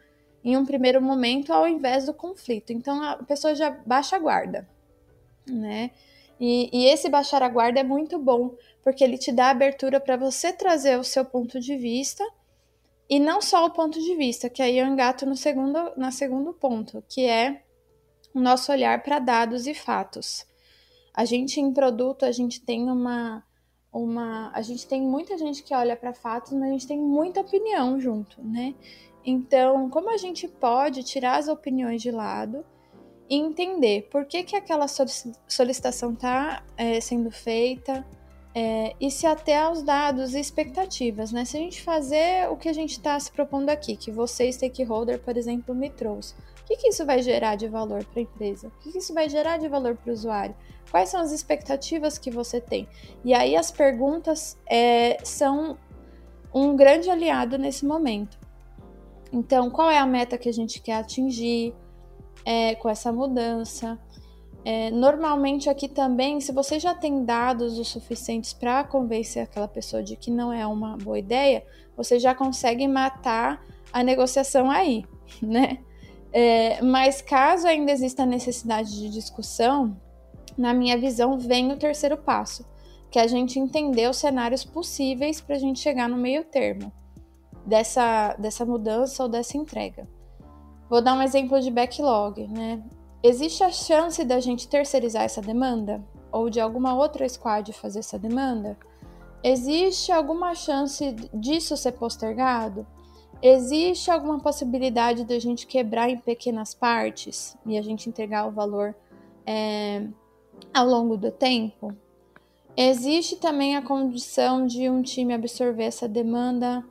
em um primeiro momento ao invés do conflito. Então a pessoa já baixa a guarda, né? E, e esse baixar a guarda é muito bom, porque ele te dá abertura para você trazer o seu ponto de vista e não só o ponto de vista, que aí eu engato no segundo, na segundo ponto, que é o nosso olhar para dados e fatos. A gente em produto, a gente tem uma uma, a gente tem muita gente que olha para fatos, mas a gente tem muita opinião junto, né? Então, como a gente pode tirar as opiniões de lado e entender por que, que aquela solicitação está é, sendo feita é, e se até aos dados e expectativas, né? Se a gente fazer o que a gente está se propondo aqui, que você, stakeholder, por exemplo, me trouxe, o que, que isso vai gerar de valor para a empresa? O que, que isso vai gerar de valor para o usuário? Quais são as expectativas que você tem? E aí as perguntas é, são um grande aliado nesse momento. Então, qual é a meta que a gente quer atingir é, com essa mudança? É, normalmente aqui também, se você já tem dados o suficientes para convencer aquela pessoa de que não é uma boa ideia, você já consegue matar a negociação aí, né? É, mas caso ainda exista necessidade de discussão, na minha visão, vem o terceiro passo, que é a gente entender os cenários possíveis para a gente chegar no meio termo dessa, dessa mudança ou dessa entrega. Vou dar um exemplo de backlog, né? Existe a chance da gente terceirizar essa demanda? Ou de alguma outra squad fazer essa demanda? Existe alguma chance disso ser postergado? Existe alguma possibilidade da gente quebrar em pequenas partes e a gente entregar o valor é, ao longo do tempo? Existe também a condição de um time absorver essa demanda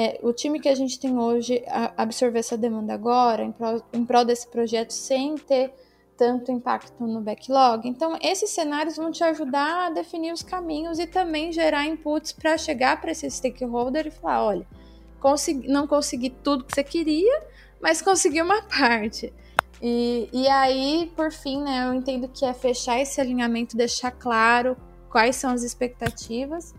é, o time que a gente tem hoje absorver essa demanda agora, em prol, em prol desse projeto, sem ter tanto impacto no backlog. Então, esses cenários vão te ajudar a definir os caminhos e também gerar inputs para chegar para esse stakeholder e falar: olha, consegui, não consegui tudo que você queria, mas consegui uma parte. E, e aí, por fim, né, eu entendo que é fechar esse alinhamento, deixar claro quais são as expectativas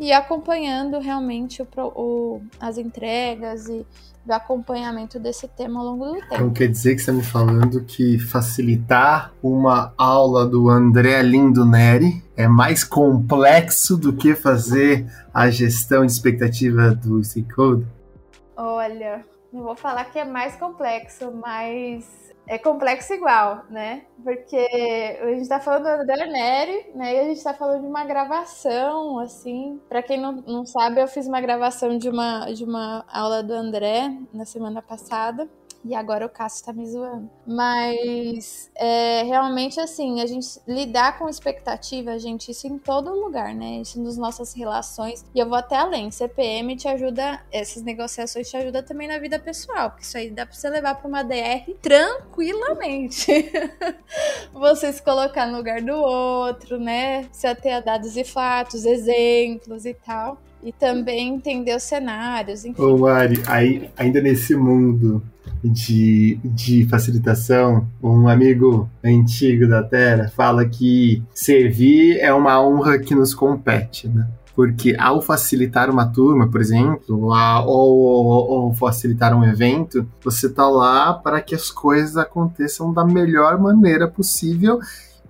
e acompanhando realmente o, o, as entregas e do acompanhamento desse tema ao longo do tempo. Então quer dizer que você está me falando que facilitar uma aula do André Lindo Neri é mais complexo do que fazer a gestão de expectativa do C-Code? Olha, não vou falar que é mais complexo, mas é complexo igual, né? Porque a gente tá falando do André Neri, né? E a gente tá falando de uma gravação, assim. Para quem não, não sabe, eu fiz uma gravação de uma, de uma aula do André na semana passada. E agora o Cássio tá me zoando. Mas é, realmente assim, a gente lidar com expectativa, gente, isso em todo lugar, né? Isso nas nossas relações. E eu vou até além. CPM te ajuda, essas negociações te ajudam também na vida pessoal. Porque isso aí dá pra você levar pra uma DR tranquilamente. você se colocar no lugar do outro, né? Se ater a dados e fatos, exemplos e tal. E também entender os cenários, enfim. Ô Mari, aí, ainda nesse mundo de, de facilitação, um amigo antigo da Terra fala que servir é uma honra que nos compete, né? Porque ao facilitar uma turma, por exemplo, ou, ou, ou facilitar um evento, você está lá para que as coisas aconteçam da melhor maneira possível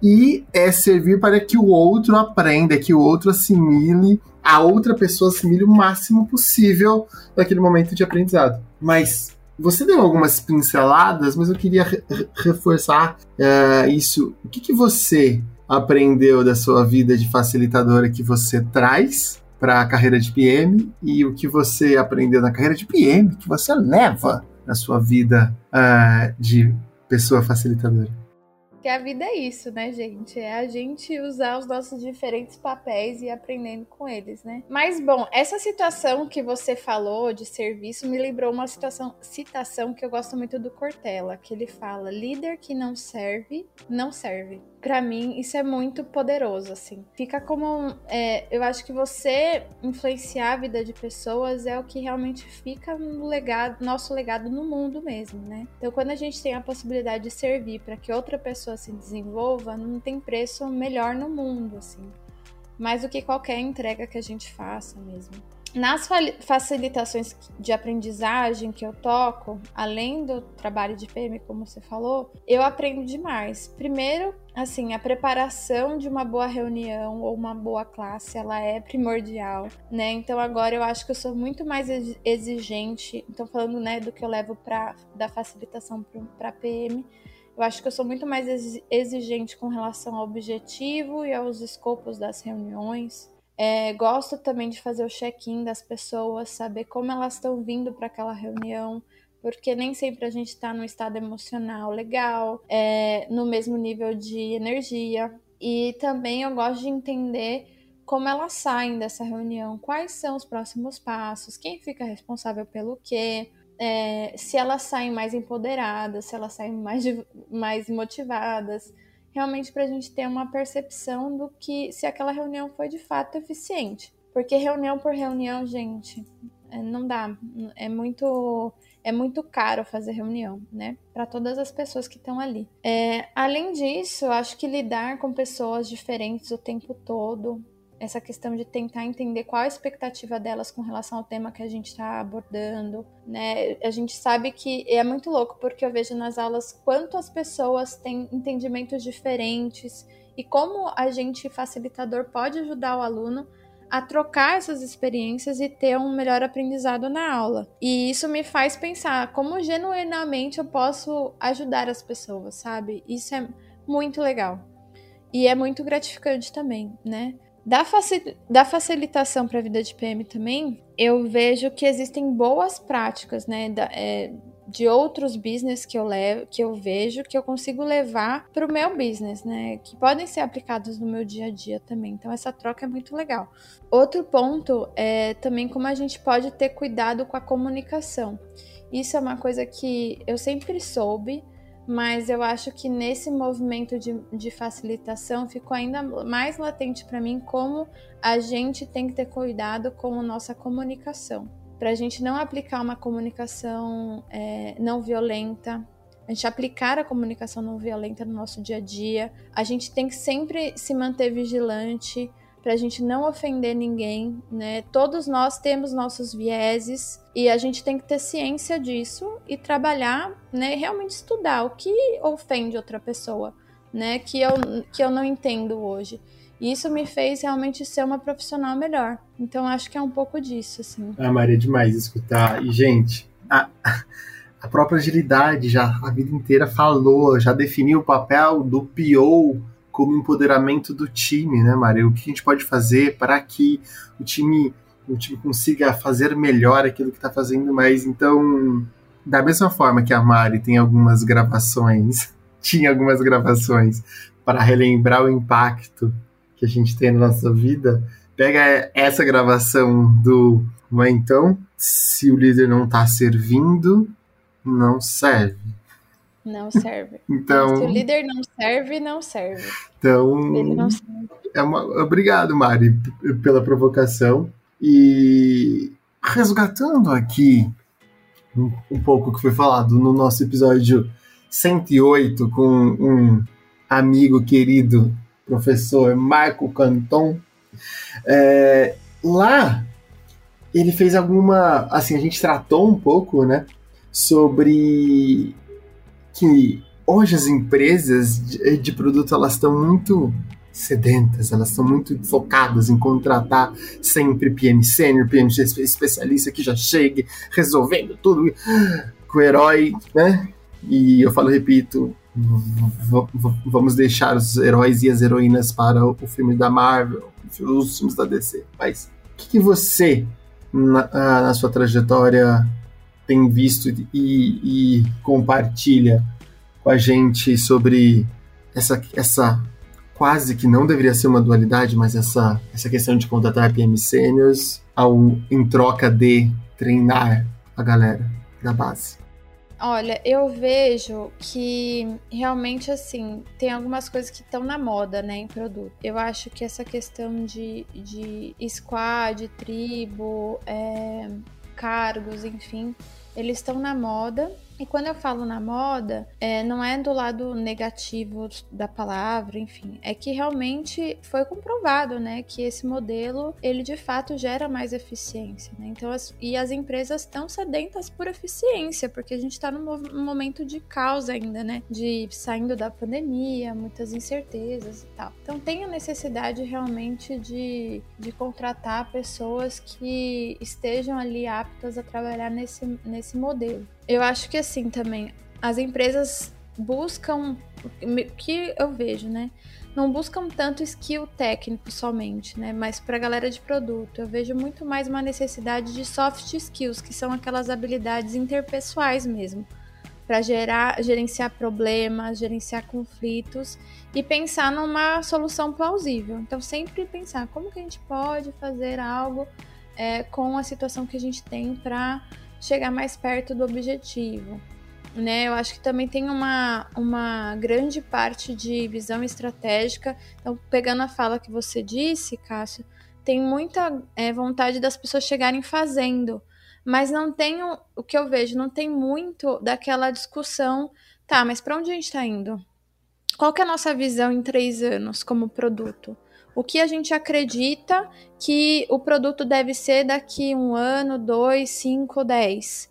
e é servir para que o outro aprenda, que o outro assimile, a outra pessoa assimile o máximo possível naquele momento de aprendizado. Mas você deu algumas pinceladas, mas eu queria re reforçar uh, isso. O que, que você aprendeu da sua vida de facilitadora que você traz para a carreira de PM e o que você aprendeu na carreira de PM que você leva na sua vida uh, de pessoa facilitadora? Que a vida é isso, né, gente? É a gente usar os nossos diferentes papéis e aprendendo com eles, né? Mas, bom, essa situação que você falou de serviço me lembrou uma situação, citação que eu gosto muito do Cortella, que ele fala: líder que não serve, não serve para mim isso é muito poderoso, assim. Fica como. É, eu acho que você influenciar a vida de pessoas é o que realmente fica no legado, nosso legado no mundo mesmo, né? Então, quando a gente tem a possibilidade de servir para que outra pessoa se desenvolva, não tem preço melhor no mundo, assim. Mais do que qualquer entrega que a gente faça mesmo. Nas facilitações de aprendizagem que eu toco, além do trabalho de PM, como você falou, eu aprendo demais. Primeiro, assim, a preparação de uma boa reunião ou uma boa classe, ela é primordial, né? Então agora eu acho que eu sou muito mais exigente. Então falando, né, do que eu levo para da facilitação para PM, eu acho que eu sou muito mais exigente com relação ao objetivo e aos escopos das reuniões. É, gosto também de fazer o check-in das pessoas, saber como elas estão vindo para aquela reunião, porque nem sempre a gente está no estado emocional legal, é, no mesmo nível de energia. E também eu gosto de entender como elas saem dessa reunião, quais são os próximos passos, quem fica responsável pelo quê, é, se elas saem mais empoderadas, se elas saem mais, mais motivadas realmente para a gente ter uma percepção do que se aquela reunião foi de fato eficiente. Porque reunião por reunião, gente, é, não dá. É muito é muito caro fazer reunião, né? Para todas as pessoas que estão ali. É, além disso, acho que lidar com pessoas diferentes o tempo todo, essa questão de tentar entender qual a expectativa delas com relação ao tema que a gente está abordando, né? A gente sabe que é muito louco porque eu vejo nas aulas quanto as pessoas têm entendimentos diferentes e como a gente facilitador pode ajudar o aluno a trocar essas experiências e ter um melhor aprendizado na aula. E isso me faz pensar como genuinamente eu posso ajudar as pessoas, sabe? Isso é muito legal. E é muito gratificante também, né? Da, facil da facilitação para a vida de PM também, eu vejo que existem boas práticas, né? Da, é, de outros business que eu levo, que eu vejo, que eu consigo levar para o meu business, né? Que podem ser aplicados no meu dia a dia também. Então essa troca é muito legal. Outro ponto é também como a gente pode ter cuidado com a comunicação. Isso é uma coisa que eu sempre soube, mas eu acho que nesse movimento de, de facilitação ficou ainda mais latente para mim como a gente tem que ter cuidado com a nossa comunicação. Para a gente não aplicar uma comunicação é, não violenta, a gente aplicar a comunicação não violenta no nosso dia a dia, a gente tem que sempre se manter vigilante, para a gente não ofender ninguém, né? Todos nós temos nossos vieses e a gente tem que ter ciência disso e trabalhar, né? Realmente estudar o que ofende outra pessoa, né? Que eu, que eu não entendo hoje. E isso me fez realmente ser uma profissional melhor. Então acho que é um pouco disso, assim. Ah, Maria, é demais escutar. E, gente, a, a própria agilidade já a vida inteira falou, já definiu o papel do PO como empoderamento do time, né, Maria? O que a gente pode fazer para que o time, o time consiga fazer melhor aquilo que está fazendo mais. Então, da mesma forma que a Mari tem algumas gravações, tinha algumas gravações para relembrar o impacto que a gente tem na nossa vida, pega essa gravação do então, se o líder não está servindo, não serve. Não serve. Então, se o líder não serve, não serve. Então, não serve. É uma, obrigado, Mari, pela provocação. E resgatando aqui um, um pouco que foi falado no nosso episódio 108 com um amigo querido, professor Marco Canton. É, lá ele fez alguma. Assim, a gente tratou um pouco, né? Sobre que hoje as empresas de, de produto elas estão muito sedentas, elas estão muito focadas em contratar sempre PM sênior, PM especialista que já chegue resolvendo tudo com o herói, né? E eu falo, repito, vamos deixar os heróis e as heroínas para o filme da Marvel, os filmes da DC. Mas o que, que você na, ah, na sua trajetória tem visto e, e, compartilha com a gente sobre essa, essa quase que não deveria ser uma dualidade, mas essa, essa questão de contratar PM seniors ao, em troca de treinar a galera da base? Olha, eu vejo que realmente assim, tem algumas coisas que estão na moda, né, em produto. Eu acho que essa questão de, de squad, tribo, é, cargos, enfim, eles estão na moda e quando eu falo na moda, é, não é do lado negativo da palavra, enfim, é que realmente foi comprovado, né, que esse modelo ele de fato gera mais eficiência, né? Então, as, e as empresas estão sedentas por eficiência, porque a gente está num, momento de caos ainda, né, de saindo da pandemia, muitas incertezas e tal. Então, tem a necessidade realmente de, de contratar pessoas que estejam ali aptas a trabalhar nesse, nesse modelo. Eu acho que assim também, as empresas buscam, que eu vejo, né? Não buscam tanto skill técnico somente, né? Mas para a galera de produto, eu vejo muito mais uma necessidade de soft skills, que são aquelas habilidades interpessoais mesmo, para gerar, gerenciar problemas, gerenciar conflitos e pensar numa solução plausível. Então, sempre pensar como que a gente pode fazer algo é, com a situação que a gente tem para chegar mais perto do objetivo. Né, eu acho que também tem uma, uma grande parte de visão estratégica. Então, pegando a fala que você disse, Cássio, tem muita é, vontade das pessoas chegarem fazendo, mas não tem o que eu vejo, não tem muito daquela discussão. Tá, mas para onde a gente está indo? Qual que é a nossa visão em três anos como produto? O que a gente acredita que o produto deve ser daqui um ano, dois, cinco, dez.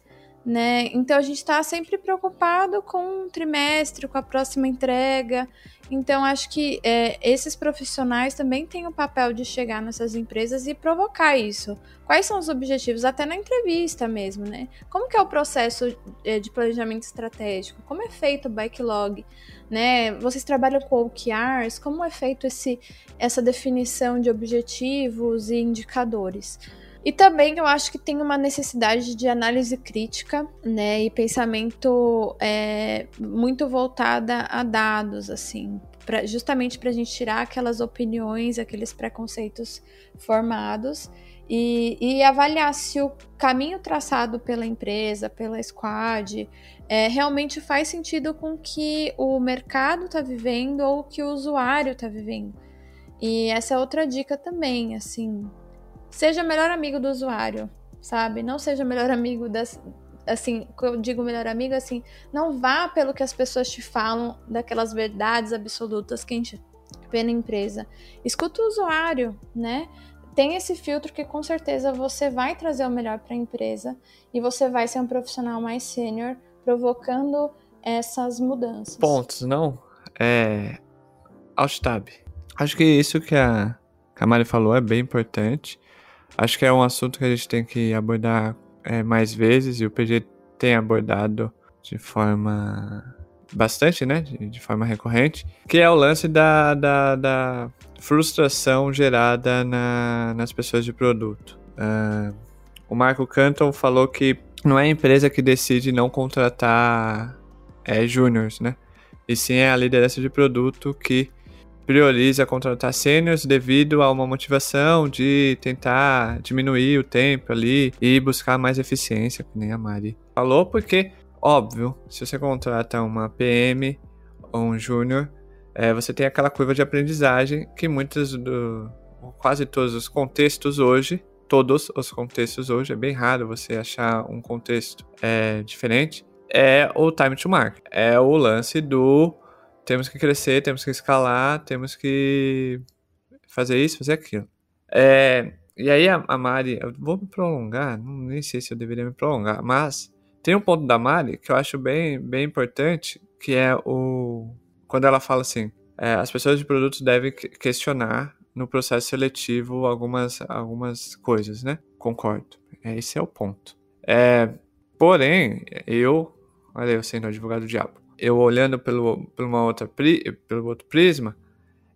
Né? Então a gente está sempre preocupado com um trimestre, com a próxima entrega. Então acho que é, esses profissionais também têm o papel de chegar nessas empresas e provocar isso. Quais são os objetivos? Até na entrevista mesmo, né? Como que é o processo é, de planejamento estratégico? Como é feito o backlog? Né? Vocês trabalham com OKRs? Como é feito esse, essa definição de objetivos e indicadores? E também eu acho que tem uma necessidade de análise crítica, né, e pensamento é, muito voltada a dados, assim, pra, justamente para a gente tirar aquelas opiniões, aqueles preconceitos formados e, e, avaliar se o caminho traçado pela empresa, pela squad, é, realmente faz sentido com o que o mercado está vivendo ou o que o usuário está vivendo. E essa é outra dica também, assim, seja melhor amigo do usuário, sabe? Não seja melhor amigo das. Assim, eu digo melhor amigo, assim, não vá pelo que as pessoas te falam, daquelas verdades absolutas que a gente RP na empresa. Escuta o usuário, né? Tem esse filtro que com certeza você vai trazer o melhor para a empresa e você vai ser um profissional mais sênior, provocando essas mudanças. Pontos, não? É. Alt-tab. Acho que isso que a, que falou é bem importante. Acho que é um assunto que a gente tem que abordar é, mais vezes e o PG tem abordado de forma bastante, né? De, de, forma recorrente, que é o lance da, da, da frustração gerada na, nas pessoas de produto. Uh, o Marco Canton falou que não é a empresa que decide não contratar é, júniors, né? E sim é a liderança de produto que prioriza contratar sêniors devido a uma motivação de tentar diminuir o tempo ali e buscar mais eficiência, que nem a Mari falou, porque Óbvio, se você contrata uma PM ou um júnior, é, você tem aquela curva de aprendizagem que muitos do. quase todos os contextos hoje, todos os contextos hoje, é bem raro você achar um contexto é, diferente, é o time to market. É o lance do temos que crescer, temos que escalar, temos que fazer isso, fazer aquilo. É, e aí a, a Mari, eu vou me prolongar, não, nem sei se eu deveria me prolongar, mas tem um ponto da Mari que eu acho bem, bem importante, que é o. Quando ela fala assim: é, as pessoas de produtos devem questionar no processo seletivo algumas, algumas coisas, né? Concordo. É, esse é o ponto. É, porém, eu. Olha eu sendo advogado do diabo. Eu olhando pelo, pelo, uma outra pri, pelo outro prisma,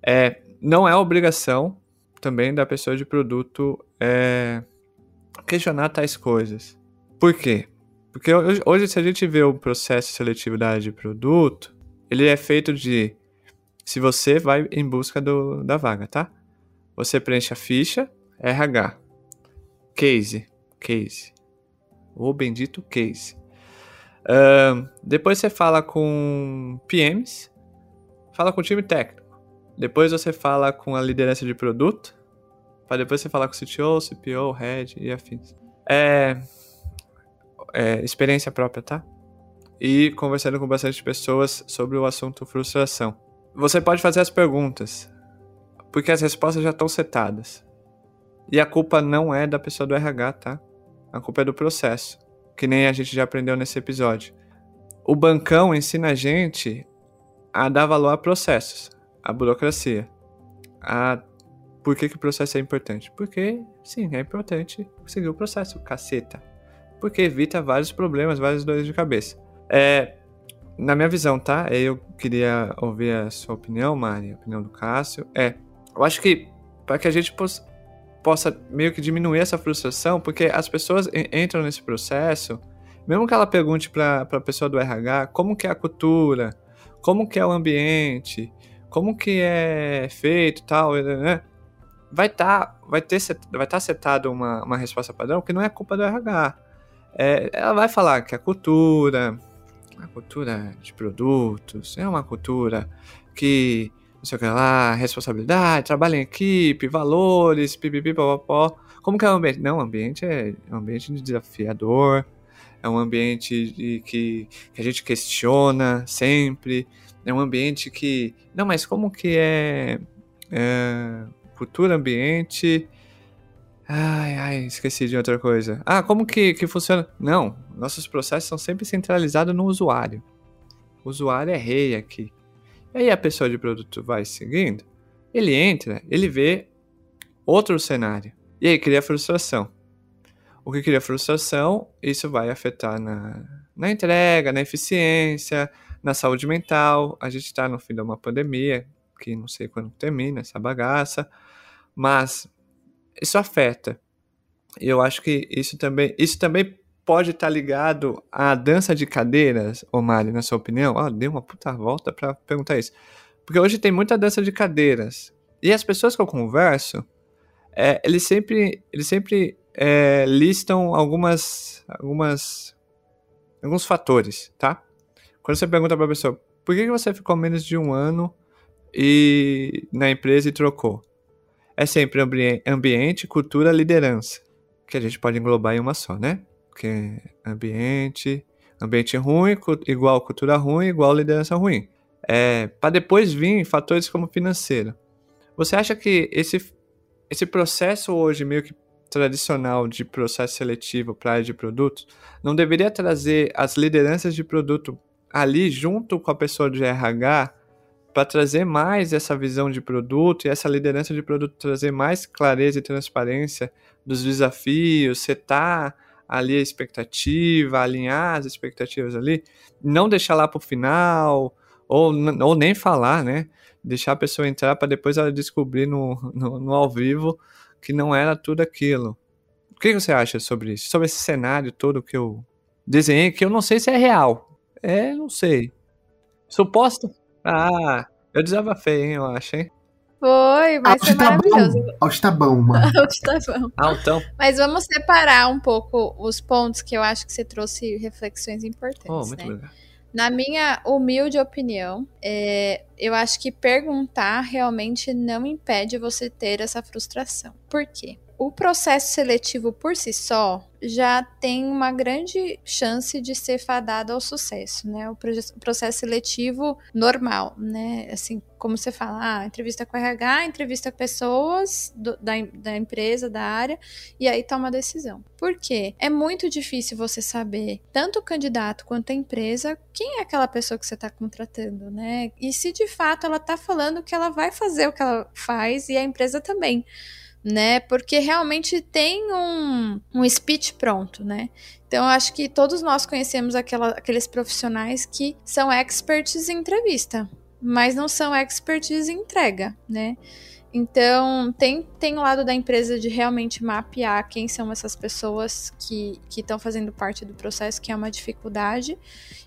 é, não é obrigação também da pessoa de produto é, questionar tais coisas. Por quê? Porque hoje, se a gente vê o processo seletivo da área de produto, ele é feito de se você vai em busca do, da vaga, tá? Você preenche a ficha, RH, case, case, o bendito case. Uh, depois você fala com PMs, fala com o time técnico. Depois você fala com a liderança de produto, para depois você falar com o CTO, CPO, Head e afins. É, é, experiência própria, tá? E conversando com bastante pessoas sobre o assunto frustração. Você pode fazer as perguntas, porque as respostas já estão setadas. E a culpa não é da pessoa do RH, tá? A culpa é do processo, que nem a gente já aprendeu nesse episódio. O bancão ensina a gente a dar valor a processos, a burocracia. A por que, que o processo é importante? Porque, sim, é importante seguir o processo, caceta porque evita vários problemas, várias dores de cabeça. É, na minha visão, tá? Eu queria ouvir a sua opinião, Mari, a opinião do Cássio. É, eu acho que para que a gente possa, possa meio que diminuir essa frustração, porque as pessoas entram nesse processo, mesmo que ela pergunte para a pessoa do RH como que é a cultura, como que é o ambiente, como que é feito tal, né? Vai estar tá, vai ter vai tá setado uma, uma resposta padrão que não é culpa do RH. É, ela vai falar que a cultura, a cultura de produtos, é uma cultura que, não sei o que lá, responsabilidade, trabalho em equipe, valores, pipipi, popopó. Como que é o ambiente? Não, o ambiente é um ambiente desafiador, é um ambiente de, que, que a gente questiona sempre, é um ambiente que... Não, mas como que é, é cultura, ambiente Ai, ai, esqueci de outra coisa. Ah, como que, que funciona? Não, nossos processos são sempre centralizados no usuário. O usuário é rei aqui. E aí a pessoa de produto vai seguindo, ele entra, ele vê outro cenário. E aí cria frustração. O que cria frustração, isso vai afetar na, na entrega, na eficiência, na saúde mental. A gente está no fim de uma pandemia, que não sei quando termina essa bagaça, mas isso afeta. E eu acho que isso também, isso também pode estar tá ligado à dança de cadeiras, Omari, na sua opinião? Ah, dei uma puta volta para perguntar isso. Porque hoje tem muita dança de cadeiras. E as pessoas que eu converso, é, eles sempre, eles sempre é, listam algumas, algumas, alguns fatores, tá? Quando você pergunta para a pessoa, por que você ficou menos de um ano e na empresa e trocou? é sempre ambiente, cultura, liderança, que a gente pode englobar em uma só, né? Porque ambiente, ambiente ruim, igual cultura ruim, igual liderança ruim. É, para depois vir fatores como financeiro. Você acha que esse, esse processo hoje meio que tradicional de processo seletivo para área de produtos não deveria trazer as lideranças de produto ali junto com a pessoa de RH para trazer mais essa visão de produto e essa liderança de produto trazer mais clareza e transparência dos desafios, setar ali a expectativa, alinhar as expectativas ali, não deixar lá para o final, ou, ou nem falar, né? Deixar a pessoa entrar para depois ela descobrir no, no, no, ao vivo que não era tudo aquilo. O que você acha sobre isso? Sobre esse cenário todo que eu desenhei, que eu não sei se é real. É, não sei. Suposto? Ah, eu desabafei, hein, eu acho, hein? Foi, vai ser tá maravilhoso. Bom. tá bom, mano. Tá bom. Altão. Mas vamos separar um pouco os pontos que eu acho que você trouxe reflexões importantes. Oh, muito né? legal. Na minha humilde opinião, é, eu acho que perguntar realmente não impede você ter essa frustração. Por quê? O processo seletivo por si só já tem uma grande chance de ser fadado ao sucesso, né? O processo seletivo normal, né? Assim, como você fala, ah, entrevista com RH, entrevista com pessoas do, da, da empresa, da área, e aí toma a decisão. Por quê? É muito difícil você saber, tanto o candidato quanto a empresa, quem é aquela pessoa que você está contratando, né? E se de fato ela está falando que ela vai fazer o que ela faz e a empresa também né? Porque realmente tem um, um speech pronto, né? Então, eu acho que todos nós conhecemos aquela, aqueles profissionais que são experts em entrevista, mas não são experts em entrega, né? Então, tem, tem o lado da empresa de realmente mapear quem são essas pessoas que estão fazendo parte do processo, que é uma dificuldade.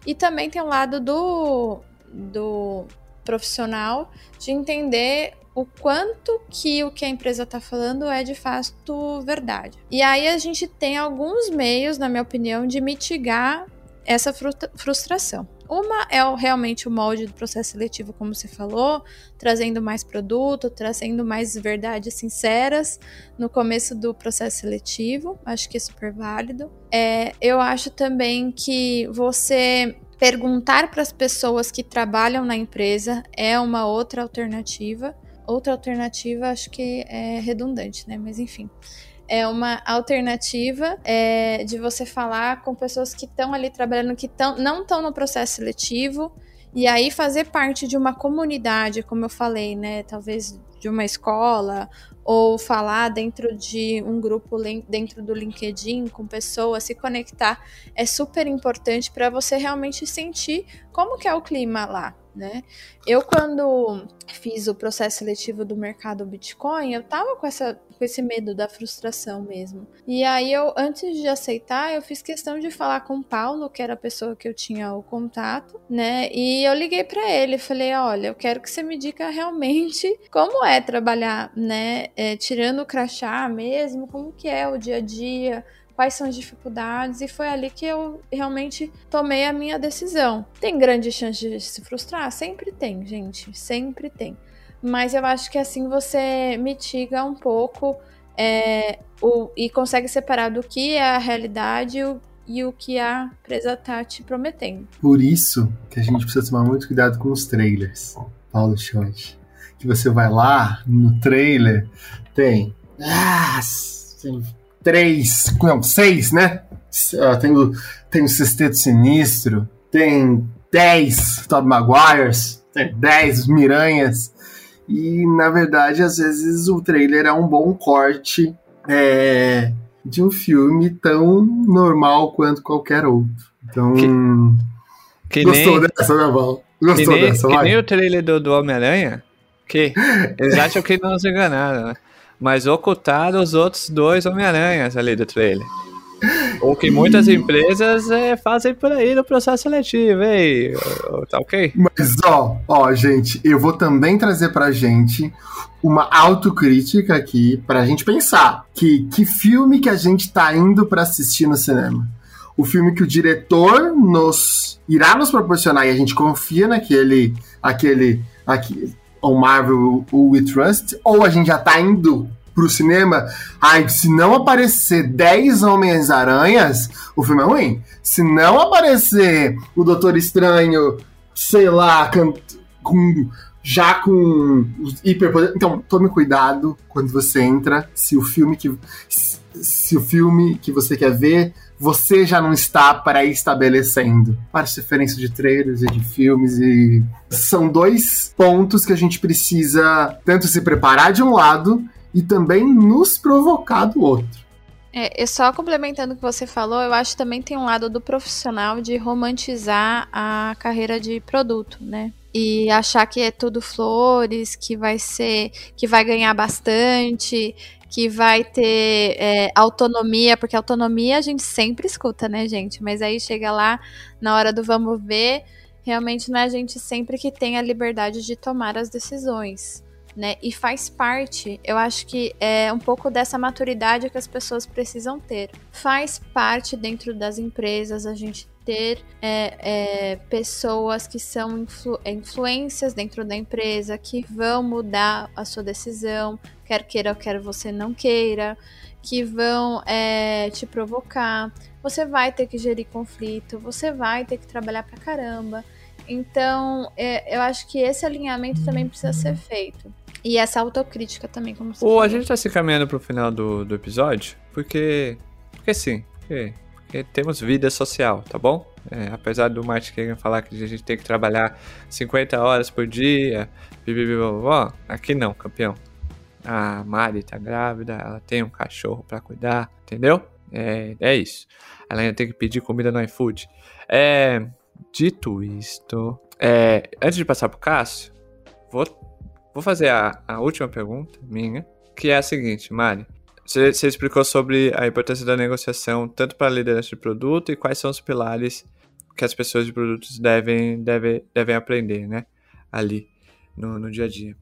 E também tem o lado do, do profissional de entender o quanto que o que a empresa está falando é de fato verdade. E aí a gente tem alguns meios, na minha opinião, de mitigar essa frustração. Uma é realmente o molde do processo seletivo, como você falou, trazendo mais produto, trazendo mais verdades sinceras no começo do processo seletivo. Acho que é super válido. É, eu acho também que você perguntar para as pessoas que trabalham na empresa é uma outra alternativa outra alternativa, acho que é redundante, né? Mas enfim. É uma alternativa é, de você falar com pessoas que estão ali trabalhando, que tão, não estão no processo seletivo, e aí fazer parte de uma comunidade, como eu falei, né? Talvez de uma escola, ou falar dentro de um grupo dentro do LinkedIn com pessoas, se conectar, é super importante para você realmente sentir como que é o clima lá, né? Eu quando fiz o processo seletivo do mercado Bitcoin, eu tava com essa com esse medo da frustração mesmo. E aí eu antes de aceitar, eu fiz questão de falar com o Paulo, que era a pessoa que eu tinha o contato, né? E eu liguei para ele, falei: "Olha, eu quero que você me diga realmente como é trabalhar, né, é, tirando o crachá mesmo, como que é o dia a dia, quais são as dificuldades, e foi ali que eu realmente tomei a minha decisão. Tem grande chance de se frustrar? Sempre tem, gente, sempre tem. Mas eu acho que assim você mitiga um pouco é, o, e consegue separar do que é a realidade o, e o que a empresa está te prometendo. Por isso que a gente precisa tomar muito cuidado com os trailers, Paulo Schott. Que você vai lá no trailer, tem. Ah, três, não, seis, né? Uh, tem, o, tem o Sexteto Sinistro, tem dez Todd Maguires, tem dez Miranhas. E, na verdade, às vezes o trailer é um bom corte é, de um filme tão normal quanto qualquer outro. Então, que, que gostou nem, dessa, né, Val? Gostou que nem, dessa, Que nem o trailer do, do Homem-Aranha, que eles acham que não se enganaram, né? Mas ocultaram os outros dois Homem-Aranhas ali do trailer. O que muitas empresas é, fazem por aí no processo seletivo, ei, tá ok? Mas ó, ó, gente, eu vou também trazer pra gente uma autocrítica aqui pra gente pensar que que filme que a gente tá indo para assistir no cinema. O filme que o diretor nos irá nos proporcionar e a gente confia naquele aquele aqui o Marvel o We Trust, ou a gente já tá indo pro cinema, ai, se não aparecer 10 Homens-Aranhas, o filme é ruim. Se não aparecer o Doutor Estranho, sei lá, com já com os hiperpoderes. Então, tome cuidado quando você entra, se o filme que se o filme que você quer ver você já não está para estabelecendo várias referências de trailers e de filmes e são dois pontos que a gente precisa tanto se preparar de um lado e também nos provocar do outro. É, e só complementando o que você falou, eu acho que também tem um lado do profissional de romantizar a carreira de produto, né? E achar que é tudo flores, que vai ser, que vai ganhar bastante, que vai ter é, autonomia, porque autonomia a gente sempre escuta, né, gente? Mas aí chega lá na hora do vamos ver, realmente não é a gente sempre que tem a liberdade de tomar as decisões. Né? E faz parte, eu acho que é um pouco dessa maturidade que as pessoas precisam ter. Faz parte dentro das empresas a gente ter é, é, pessoas que são influ influências dentro da empresa, que vão mudar a sua decisão, quer queira ou quer você não queira, que vão é, te provocar. Você vai ter que gerir conflito, você vai ter que trabalhar pra caramba. Então, é, eu acho que esse alinhamento também precisa ser feito. E essa autocrítica também, como você Ou a gente tá se caminhando pro final do, do episódio, porque. Porque sim, porque porque temos vida social, tá bom? É, apesar do Martin Kagan falar que a gente tem que trabalhar 50 horas por dia, bibibibobó, aqui não, campeão. A Mari tá grávida, ela tem um cachorro para cuidar, entendeu? É, é isso. Ela ainda tem que pedir comida no iFood. É, dito isto, é, antes de passar pro Cássio, vou, vou fazer a, a última pergunta minha, que é a seguinte, Mari. Você, você explicou sobre a importância da negociação, tanto para a liderança de produto e quais são os pilares que as pessoas de produtos devem, devem, devem aprender, né? Ali, no, no dia a dia.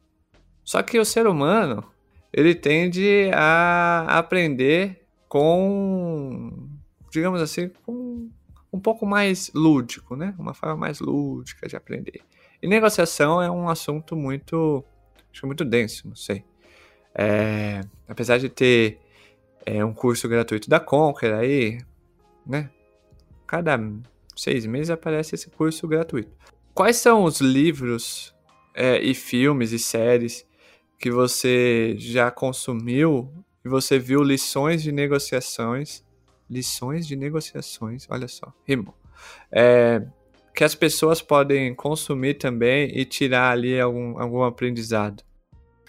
Só que o ser humano, ele tende a aprender com, digamos assim, com um pouco mais lúdico, né? Uma forma mais lúdica de aprender. E negociação é um assunto muito, acho muito denso, não sei. É, apesar de ter é, um curso gratuito da Conquer aí, né? Cada seis meses aparece esse curso gratuito. Quais são os livros é, e filmes e séries que você já consumiu e você viu lições de negociações? Lições de negociações, olha só, rimou. É, que as pessoas podem consumir também e tirar ali algum, algum aprendizado.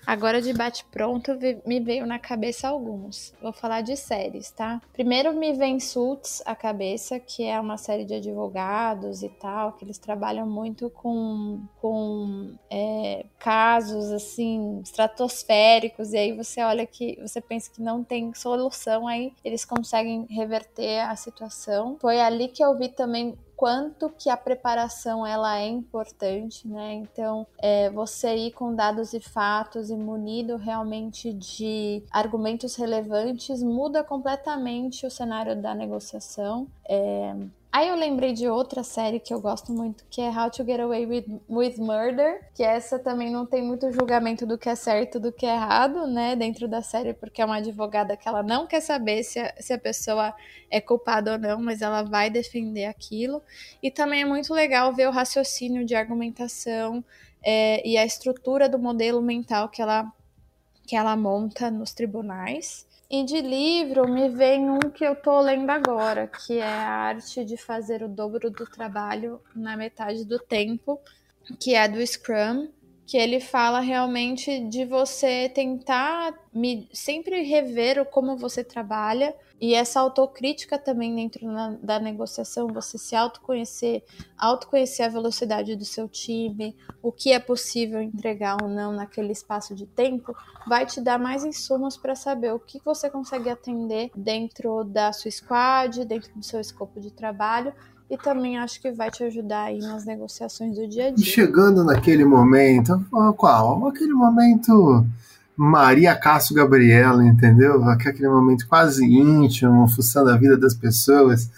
Agora de bate-pronto me veio na cabeça alguns. Vou falar de séries, tá? Primeiro me vem Suits à cabeça, que é uma série de advogados e tal, que eles trabalham muito com, com é, casos assim estratosféricos, e aí você olha que você pensa que não tem solução, aí eles conseguem reverter a situação. Foi ali que eu vi também quanto que a preparação ela é importante, né? Então, é, você ir com dados e fatos e munido realmente de argumentos relevantes muda completamente o cenário da negociação. É, Aí eu lembrei de outra série que eu gosto muito, que é How to Get Away with, with Murder, que essa também não tem muito julgamento do que é certo do que é errado, né, dentro da série, porque é uma advogada que ela não quer saber se a, se a pessoa é culpada ou não, mas ela vai defender aquilo. E também é muito legal ver o raciocínio de argumentação é, e a estrutura do modelo mental que ela, que ela monta nos tribunais. E de livro me vem um que eu tô lendo agora, que é a arte de fazer o dobro do trabalho na metade do tempo, que é do Scrum, que ele fala realmente de você tentar me, sempre rever o como você trabalha e essa autocrítica também dentro na, da negociação, você se autoconhecer, autoconhecer a velocidade do seu time, o que é possível entregar ou não naquele espaço de tempo, vai te dar mais insumos para saber o que você consegue atender dentro da sua squad, dentro do seu escopo de trabalho e também acho que vai te ajudar aí nas negociações do dia a dia. Chegando naquele momento, qual? Aquele momento Maria Cássio Gabriela, entendeu? Aquele momento quase íntimo, fuçando a vida das pessoas.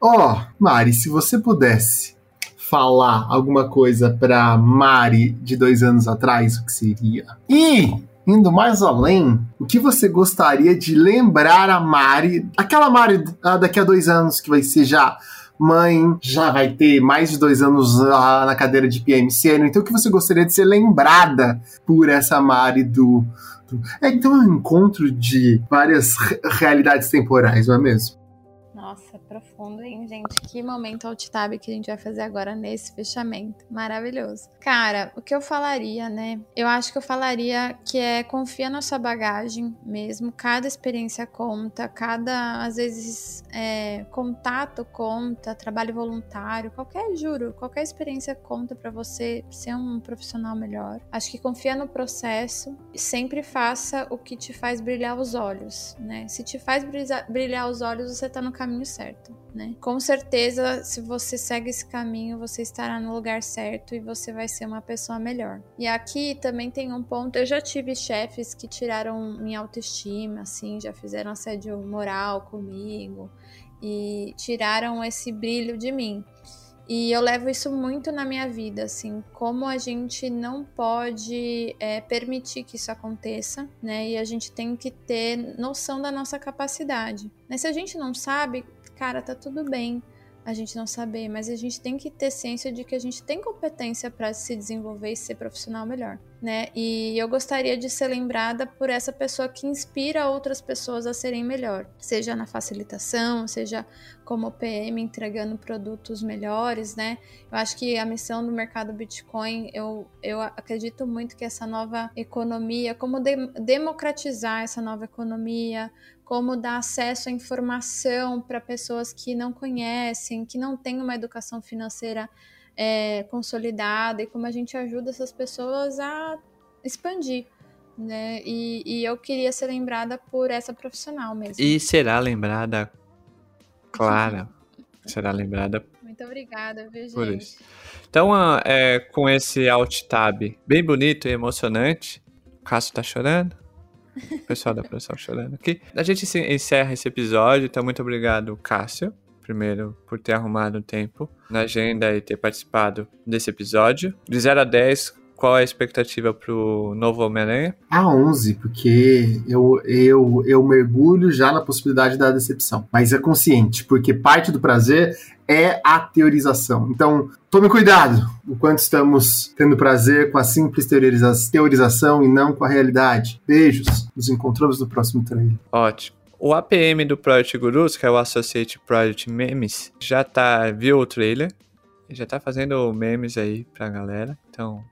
Ó, oh, Mari, se você pudesse falar alguma coisa para Mari de dois anos atrás, o que seria? E indo mais além, o que você gostaria de lembrar a Mari, aquela Mari daqui a dois anos que vai ser já mãe, já vai ter mais de dois anos lá na cadeira de PMC, então que você gostaria de ser lembrada por essa Mari do... É, então é um encontro de várias realidades temporais, não é mesmo? Profundo, hein, gente? Que momento alt-tab que a gente vai fazer agora nesse fechamento. Maravilhoso. Cara, o que eu falaria, né? Eu acho que eu falaria que é confia na sua bagagem mesmo. Cada experiência conta, cada, às vezes, é, contato conta, trabalho voluntário, qualquer, juro, qualquer experiência conta para você ser um profissional melhor. Acho que confia no processo e sempre faça o que te faz brilhar os olhos, né? Se te faz brilhar os olhos, você tá no caminho certo né? Com certeza, se você segue esse caminho, você estará no lugar certo e você vai ser uma pessoa melhor. E aqui também tem um ponto, eu já tive chefes que tiraram minha autoestima, assim, já fizeram assédio moral comigo e tiraram esse brilho de mim. E eu levo isso muito na minha vida, assim, como a gente não pode é, permitir que isso aconteça, né? E a gente tem que ter noção da nossa capacidade. Mas se a gente não sabe, cara, tá tudo bem a gente não saber, mas a gente tem que ter ciência de que a gente tem competência para se desenvolver e ser profissional melhor, né? E eu gostaria de ser lembrada por essa pessoa que inspira outras pessoas a serem melhor, seja na facilitação, seja como PM entregando produtos melhores, né? Eu acho que a missão do mercado Bitcoin, eu, eu acredito muito que essa nova economia, como de, democratizar essa nova economia, como dar acesso à informação para pessoas que não conhecem, que não têm uma educação financeira é, consolidada e como a gente ajuda essas pessoas a expandir. Né? E, e, eu queria ser lembrada por essa profissional mesmo. E será lembrada, Clara, será lembrada. Muito obrigada, viu, gente? Por isso. Então, é, com esse alt tab bem bonito e emocionante, o Cássio tá chorando? O pessoal da produção chorando aqui. A gente encerra esse episódio, então muito obrigado, Cássio, primeiro, por ter arrumado um tempo na agenda e ter participado desse episódio. De 0 a 10, qual é a expectativa pro novo Homem-Aranha? A 11, porque eu, eu, eu mergulho já na possibilidade da decepção. Mas é consciente, porque parte do prazer é a teorização. Então, tome cuidado o quanto estamos tendo prazer com a simples teoriza teorização e não com a realidade. Beijos, nos encontramos no próximo trailer. Ótimo. O APM do Project Gurus, que é o Associate Project Memes, já tá, viu o trailer, já tá fazendo memes aí pra galera. Então,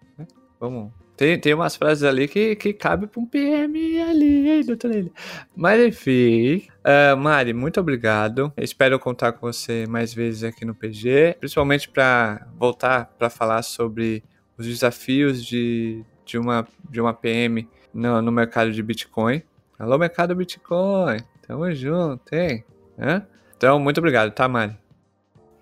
Vamos. Tem, tem umas frases ali que, que cabe para um PM ali, doutor Ele. Mas enfim. Uh, Mari, muito obrigado. Espero contar com você mais vezes aqui no PG. Principalmente para voltar para falar sobre os desafios de, de, uma, de uma PM no, no mercado de Bitcoin. Alô, mercado Bitcoin. Tamo junto, hein? Hã? Então, muito obrigado, tá, Mari?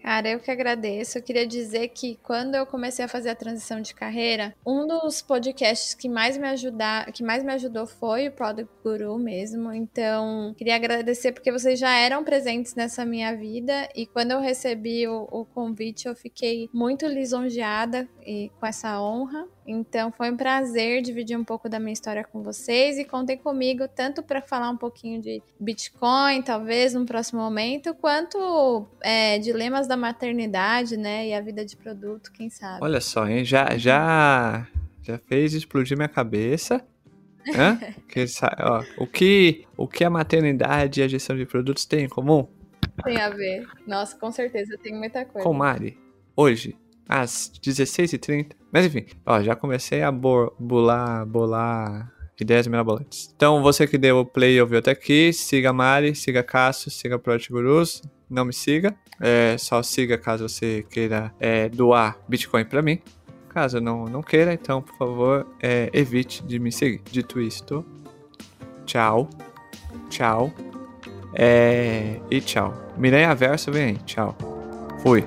Cara, eu que agradeço. Eu queria dizer que quando eu comecei a fazer a transição de carreira, um dos podcasts que mais me ajudar, que mais me ajudou foi o Product Guru mesmo. Então, queria agradecer porque vocês já eram presentes nessa minha vida e quando eu recebi o, o convite, eu fiquei muito lisonjeada e com essa honra. Então foi um prazer dividir um pouco da minha história com vocês e contem comigo tanto para falar um pouquinho de Bitcoin, talvez num próximo momento, quanto é, dilemas da maternidade, né, e a vida de produto, quem sabe. Olha só, hein? Já, já, já fez explodir minha cabeça. Hã? que, ó, o, que, o que a maternidade e a gestão de produtos têm em comum? Tem a ver. Nossa, com certeza tem muita coisa. Com Mari, hoje, às 16h30. Mas enfim, ó, já comecei a bolar, bolar ideias mirabolantes. Então, você que deu o play e ouviu até aqui, siga Mari, siga Cássio, siga Project Gurus. Não me siga, é, só siga caso você queira é, doar Bitcoin para mim. Caso não, não queira, então, por favor, é, evite de me seguir. Dito isto, tchau, tchau, é, e tchau. Miranha Verso vem aí, tchau. Fui.